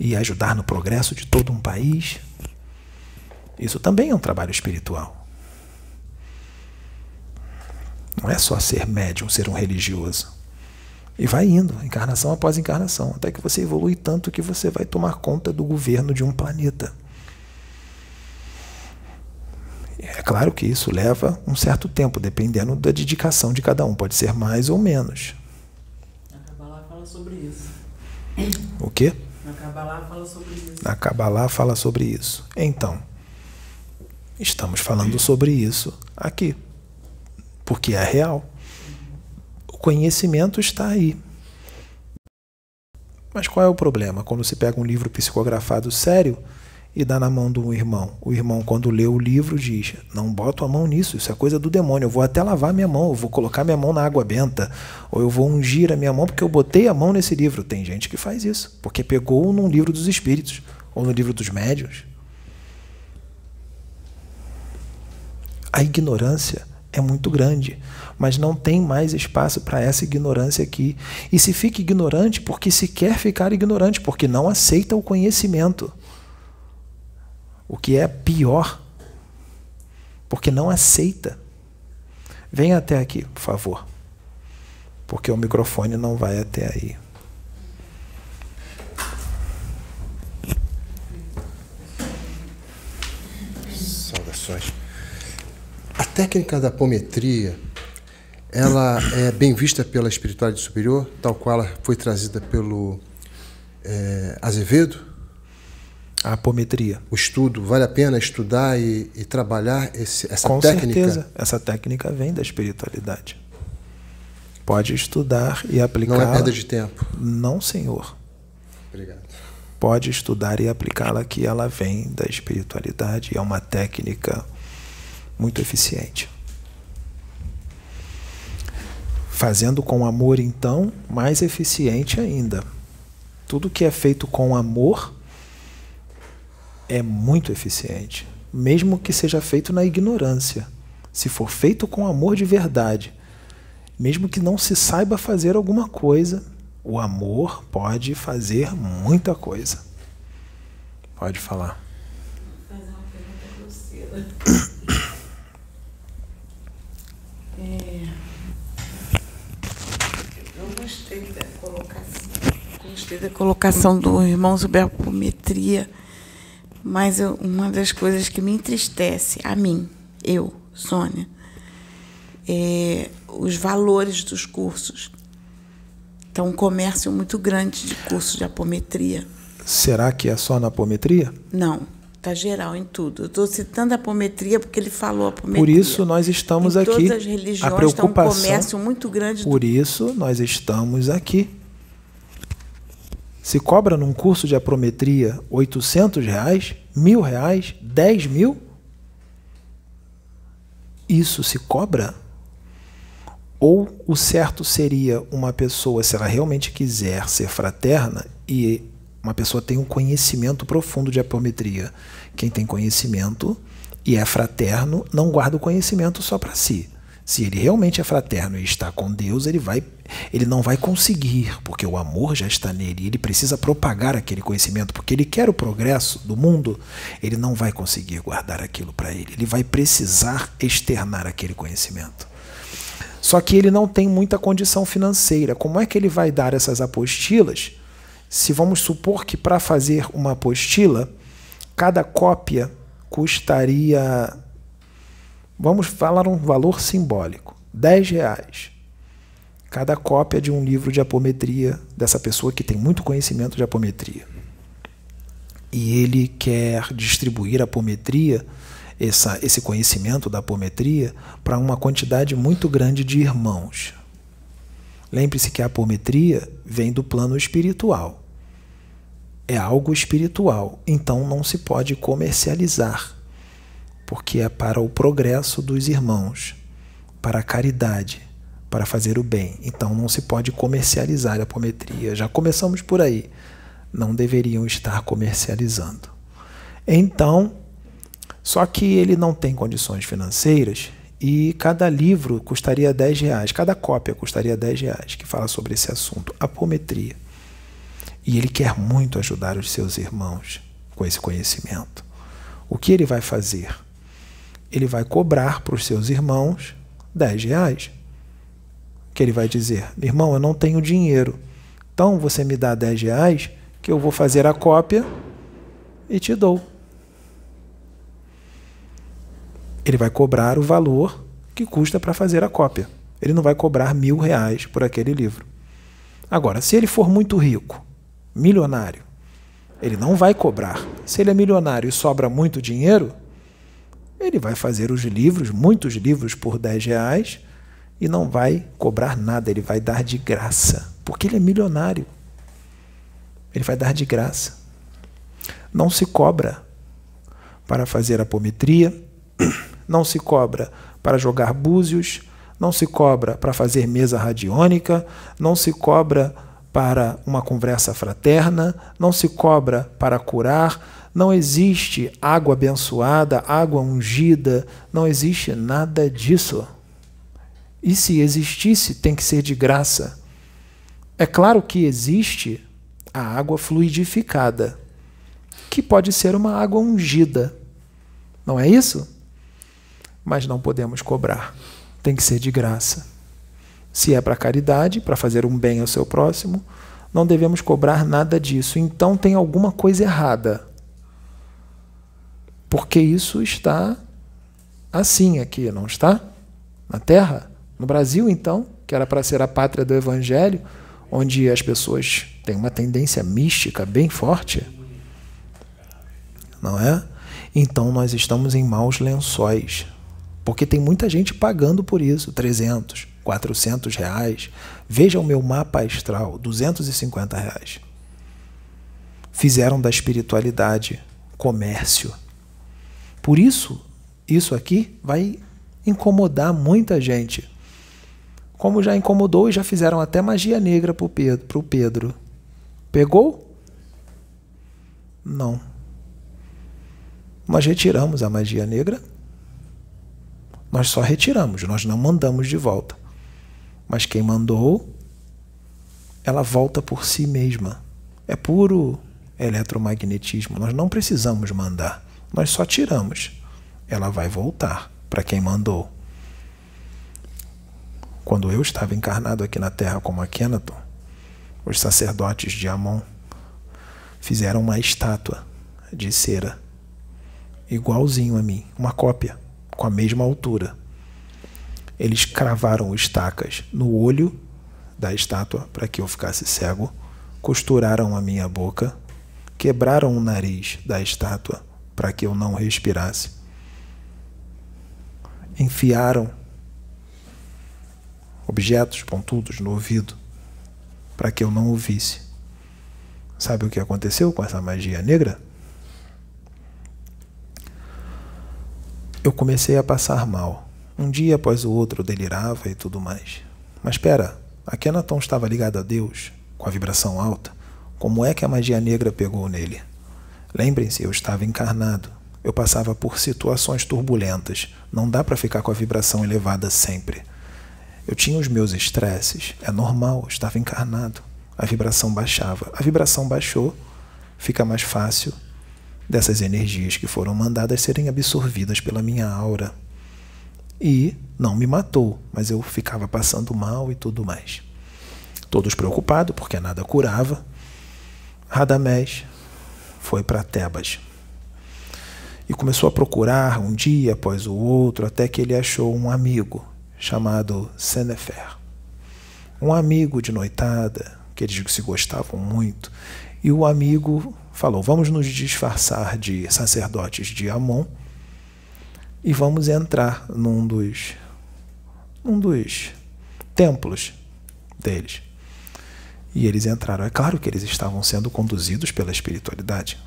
e ajudar no progresso de todo um país. Isso também é um trabalho espiritual. Não é só ser médium, ser um religioso. E vai indo, encarnação após encarnação, até que você evolui tanto que você vai tomar conta do governo de um planeta. É claro que isso leva um certo tempo, dependendo da dedicação de cada um, pode ser mais ou menos sobre isso. O quê? Na Kabbalah fala sobre isso. Na Kabbalah fala sobre isso. Então, estamos falando sobre isso aqui. Porque é real. O conhecimento está aí. Mas qual é o problema? Quando se pega um livro psicografado sério e dá na mão do irmão. O irmão, quando lê o livro, diz: Não boto a mão nisso, isso é coisa do demônio. Eu vou até lavar minha mão, eu vou colocar minha mão na água benta, ou eu vou ungir a minha mão porque eu botei a mão nesse livro. Tem gente que faz isso, porque pegou num livro dos espíritos, ou no livro dos médios. A ignorância é muito grande, mas não tem mais espaço para essa ignorância aqui. E se fica ignorante porque se quer ficar ignorante, porque não aceita o conhecimento. O que é pior, porque não aceita. Venha até aqui, por favor, porque o microfone não vai até aí. Saudações. A técnica da apometria, ela é bem vista pela espiritualidade superior, tal qual ela foi trazida pelo é, Azevedo? A apometria. O estudo, vale a pena estudar e, e trabalhar esse, essa Com técnica? Com certeza, essa técnica vem da espiritualidade. Pode estudar e aplicar. Não é perda de tempo? Não, senhor. Obrigado. Pode estudar e aplicá-la que ela vem da espiritualidade, é uma técnica muito eficiente. Fazendo com amor, então, mais eficiente ainda. Tudo que é feito com amor é muito eficiente, mesmo que seja feito na ignorância. Se for feito com amor de verdade, mesmo que não se saiba fazer alguma coisa, o amor pode fazer muita coisa. Pode falar. Vou fazer uma pergunta grosseira. É... Eu gostei da colocação, gostei da colocação do irmão a apometria, mas eu, uma das coisas que me entristece, a mim, eu, Sônia, é os valores dos cursos. Então, um comércio muito grande de cursos de apometria. Será que é só na apometria? Não, está geral em tudo. Eu estou citando a apometria porque ele falou apometria. Por isso nós estamos em aqui. Todas as religiões a preocupação, está um comércio muito grande. Por isso nós estamos aqui. Se cobra num curso de apometria 800 reais, mil reais, 10 mil, isso se cobra? Ou o certo seria uma pessoa, se ela realmente quiser ser fraterna, e uma pessoa tem um conhecimento profundo de apometria. Quem tem conhecimento e é fraterno não guarda o conhecimento só para si. Se ele realmente é fraterno e está com Deus, ele vai, ele não vai conseguir, porque o amor já está nele. Ele precisa propagar aquele conhecimento, porque ele quer o progresso do mundo. Ele não vai conseguir guardar aquilo para ele. Ele vai precisar externar aquele conhecimento. Só que ele não tem muita condição financeira. Como é que ele vai dar essas apostilas? Se vamos supor que para fazer uma apostila, cada cópia custaria, vamos falar um valor simbólico, 10 reais. Cada cópia de um livro de apometria dessa pessoa que tem muito conhecimento de apometria. E ele quer distribuir a apometria, essa, esse conhecimento da apometria, para uma quantidade muito grande de irmãos. Lembre-se que a apometria vem do plano espiritual. É algo espiritual, então não se pode comercializar, porque é para o progresso dos irmãos, para a caridade, para fazer o bem. Então não se pode comercializar a apometria. Já começamos por aí. Não deveriam estar comercializando. Então, só que ele não tem condições financeiras e cada livro custaria 10 reais, cada cópia custaria 10 reais, que fala sobre esse assunto, apometria. E ele quer muito ajudar os seus irmãos com esse conhecimento. O que ele vai fazer? Ele vai cobrar para os seus irmãos 10 reais. Que ele vai dizer: Irmão, eu não tenho dinheiro. Então você me dá 10 reais que eu vou fazer a cópia e te dou. ele vai cobrar o valor que custa para fazer a cópia. Ele não vai cobrar mil reais por aquele livro. Agora, se ele for muito rico, milionário, ele não vai cobrar. Se ele é milionário e sobra muito dinheiro, ele vai fazer os livros, muitos livros por 10 reais, e não vai cobrar nada, ele vai dar de graça, porque ele é milionário. Ele vai dar de graça. Não se cobra para fazer apometria, não se cobra para jogar búzios, não se cobra para fazer mesa radiônica, não se cobra para uma conversa fraterna, não se cobra para curar, não existe água abençoada, água ungida, não existe nada disso. E se existisse, tem que ser de graça. É claro que existe a água fluidificada, que pode ser uma água ungida. Não é isso? Mas não podemos cobrar. Tem que ser de graça. Se é para caridade, para fazer um bem ao seu próximo, não devemos cobrar nada disso. Então tem alguma coisa errada. Porque isso está assim aqui, não está? Na Terra? No Brasil, então, que era para ser a pátria do Evangelho, onde as pessoas têm uma tendência mística bem forte, não é? Então nós estamos em maus lençóis, porque tem muita gente pagando por isso, 300, 400 reais. Veja o meu mapa astral, 250 reais. Fizeram da espiritualidade comércio. Por isso, isso aqui vai incomodar muita gente como já incomodou e já fizeram até magia negra para o Pedro, Pedro. Pegou? Não. Nós retiramos a magia negra. Nós só retiramos, nós não mandamos de volta. Mas quem mandou, ela volta por si mesma. É puro eletromagnetismo. Nós não precisamos mandar. Nós só tiramos. Ela vai voltar para quem mandou. Quando eu estava encarnado aqui na Terra como Akhenaton, os sacerdotes de Amon fizeram uma estátua de cera, igualzinho a mim, uma cópia, com a mesma altura. Eles cravaram estacas no olho da estátua para que eu ficasse cego, costuraram a minha boca, quebraram o nariz da estátua para que eu não respirasse, enfiaram objetos pontudos no ouvido para que eu não ouvisse. Sabe o que aconteceu com essa magia negra? Eu comecei a passar mal. Um dia após o outro eu delirava e tudo mais. Mas espera, a Kenaton estava ligado a Deus, com a vibração alta. Como é que a magia negra pegou nele? Lembrem-se, eu estava encarnado. Eu passava por situações turbulentas. Não dá para ficar com a vibração elevada sempre. Eu tinha os meus estresses, é normal, eu estava encarnado. A vibração baixava. A vibração baixou, fica mais fácil dessas energias que foram mandadas serem absorvidas pela minha aura. E não me matou, mas eu ficava passando mal e tudo mais. Todos preocupados, porque nada curava. Radamés foi para Tebas e começou a procurar um dia após o outro até que ele achou um amigo chamado Senefer. Um amigo de noitada, que eles se gostavam muito, e o amigo falou: Vamos nos disfarçar de sacerdotes de Amon e vamos entrar num dos, num dos templos deles. E eles entraram. É claro que eles estavam sendo conduzidos pela espiritualidade.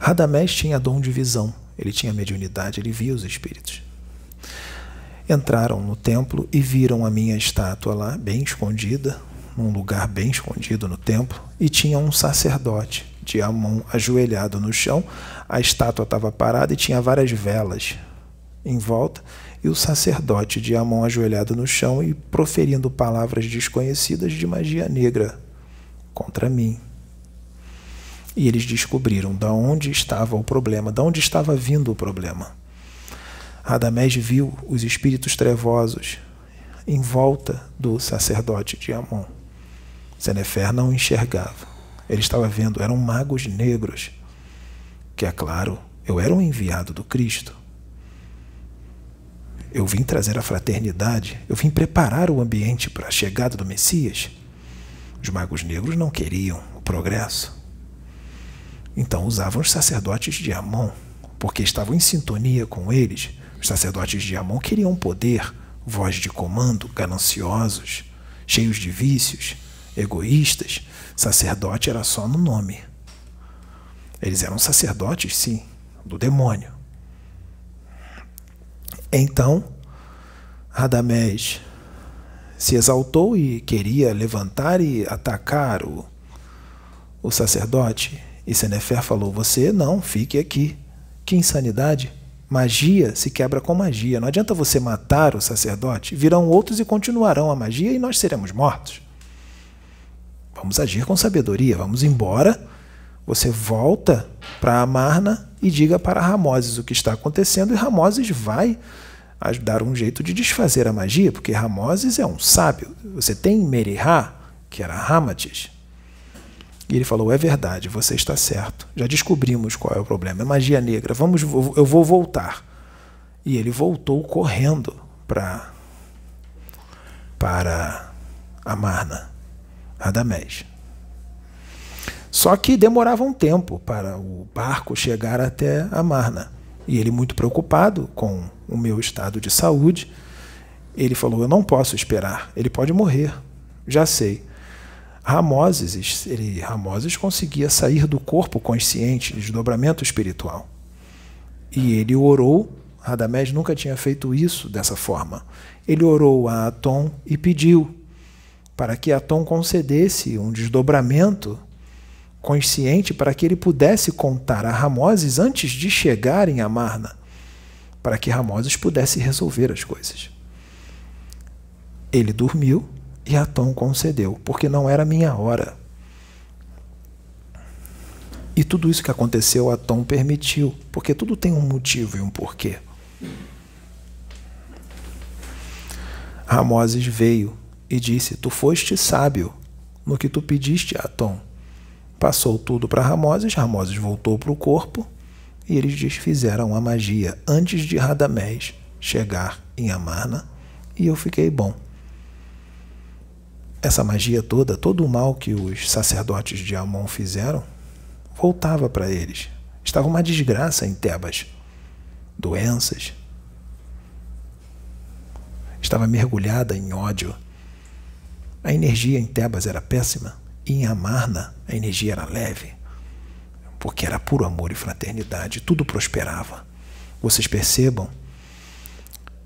Radamés tinha dom de visão, ele tinha mediunidade, ele via os espíritos entraram no templo e viram a minha estátua lá, bem escondida, num lugar bem escondido no templo, e tinha um sacerdote de Amon ajoelhado no chão. A estátua estava parada e tinha várias velas em volta, e o sacerdote de Amon ajoelhado no chão e proferindo palavras desconhecidas de magia negra contra mim. E eles descobriram de onde estava o problema, de onde estava vindo o problema. Radamés viu os espíritos trevosos em volta do sacerdote de Amon. Senefer não enxergava. Ele estava vendo, eram magos negros. Que é claro, eu era um enviado do Cristo. Eu vim trazer a fraternidade, eu vim preparar o ambiente para a chegada do Messias. Os magos negros não queriam o progresso. Então usavam os sacerdotes de Amon, porque estavam em sintonia com eles os sacerdotes de Amon queriam poder, voz de comando, gananciosos, cheios de vícios, egoístas. Sacerdote era só no nome. Eles eram sacerdotes, sim, do demônio. Então, Radamés se exaltou e queria levantar e atacar o, o sacerdote. E Senefer falou: Você não, fique aqui. Que insanidade! Magia se quebra com magia. Não adianta você matar o sacerdote. Virão outros e continuarão a magia e nós seremos mortos. Vamos agir com sabedoria. Vamos embora. Você volta para Amarna e diga para Ramoses o que está acontecendo e Ramoses vai dar um jeito de desfazer a magia, porque Ramoses é um sábio. Você tem Merihá, que era Ramatis. E ele falou: É verdade, você está certo. Já descobrimos qual é o problema. É magia negra. Vamos, eu vou voltar. E ele voltou correndo para para Amarna, Radamés. Só que demorava um tempo para o barco chegar até Amarna. E ele, muito preocupado com o meu estado de saúde, ele falou: Eu não posso esperar, ele pode morrer. Já sei. Ramoses, ele, Ramoses conseguia sair do corpo consciente, desdobramento espiritual. E ele orou, Radamés nunca tinha feito isso dessa forma. Ele orou a Atom e pediu para que Atom concedesse um desdobramento consciente para que ele pudesse contar a Ramoses antes de chegar em Amarna, para que Ramoses pudesse resolver as coisas. Ele dormiu e Atom concedeu, porque não era minha hora. E tudo isso que aconteceu, Atom permitiu, porque tudo tem um motivo e um porquê. Ramoses veio e disse: Tu foste sábio no que tu pediste a Atom Passou tudo para Ramoses, Ramoses voltou para o corpo e eles desfizeram a magia antes de Radamés chegar em Amarna e eu fiquei bom. Essa magia toda, todo o mal que os sacerdotes de Amon fizeram, voltava para eles. Estava uma desgraça em Tebas. Doenças. Estava mergulhada em ódio. A energia em Tebas era péssima. E em Amarna a energia era leve, porque era puro amor e fraternidade, tudo prosperava. Vocês percebam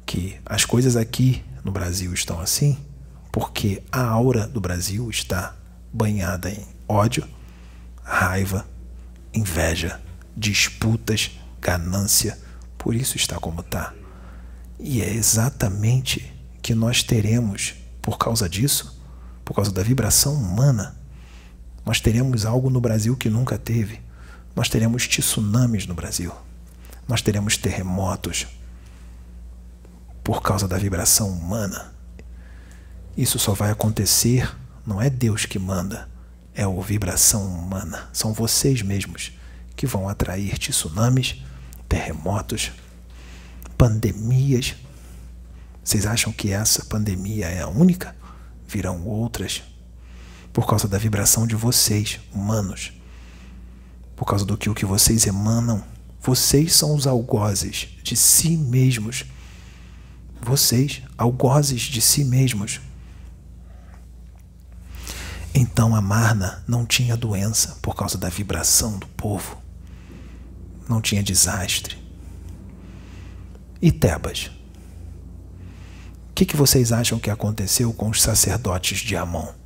que as coisas aqui no Brasil estão assim porque a aura do Brasil está banhada em ódio, raiva, inveja, disputas, ganância. Por isso está como está. E é exatamente que nós teremos, por causa disso, por causa da vibração humana, nós teremos algo no Brasil que nunca teve. Nós teremos tsunamis no Brasil. Nós teremos terremotos por causa da vibração humana. Isso só vai acontecer, não é Deus que manda, é a vibração humana. São vocês mesmos que vão atrair tsunamis, terremotos, pandemias. Vocês acham que essa pandemia é a única? Virão outras por causa da vibração de vocês, humanos. Por causa do que o que vocês emanam. Vocês são os algozes de si mesmos. Vocês, algozes de si mesmos. Então a Marna não tinha doença por causa da vibração do povo. Não tinha desastre. E Tebas? O que, que vocês acham que aconteceu com os sacerdotes de Amon?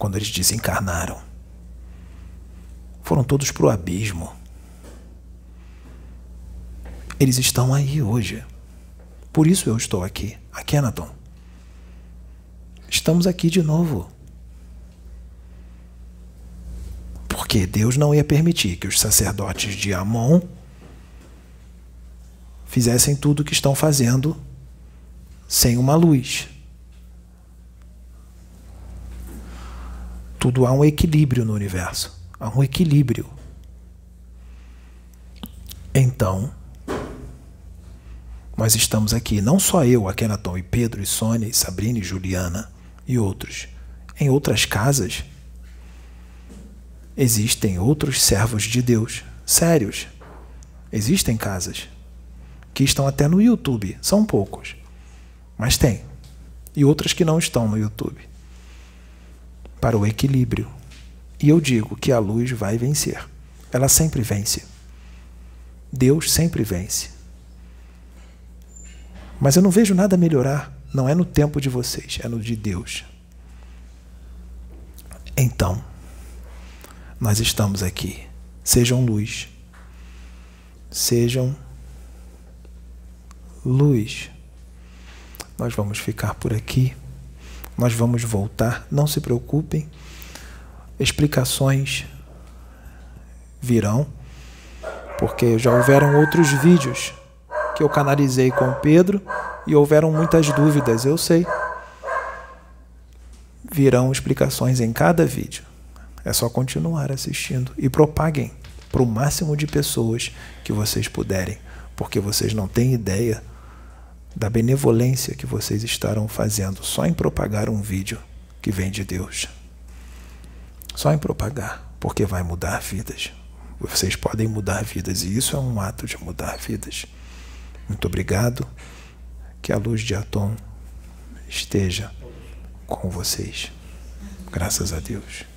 Quando eles desencarnaram. Foram todos para o abismo. Eles estão aí hoje. Por isso eu estou aqui, a Kenaton. Estamos aqui de novo. Porque Deus não ia permitir que os sacerdotes de Amon fizessem tudo o que estão fazendo sem uma luz. Tudo há um equilíbrio no universo. Há um equilíbrio. Então, nós estamos aqui, não só eu, Akenaton e Pedro e Sônia e Sabrina e Juliana e outros. Em outras casas existem outros servos de Deus, sérios. Existem casas que estão até no YouTube, são poucos, mas tem. E outras que não estão no YouTube para o equilíbrio. E eu digo que a luz vai vencer. Ela sempre vence. Deus sempre vence. Mas eu não vejo nada melhorar. Não é no tempo de vocês, é no de Deus. Então, nós estamos aqui. Sejam luz. Sejam luz. Nós vamos ficar por aqui. Nós vamos voltar. Não se preocupem. Explicações virão, porque já houveram outros vídeos que eu canalizei com o Pedro e houveram muitas dúvidas, eu sei. Virão explicações em cada vídeo. É só continuar assistindo e propaguem para o máximo de pessoas que vocês puderem, porque vocês não têm ideia da benevolência que vocês estarão fazendo só em propagar um vídeo que vem de Deus. Só em propagar, porque vai mudar vidas. Vocês podem mudar vidas e isso é um ato de mudar vidas. Muito obrigado. Que a luz de Atom esteja com vocês. Graças a Deus.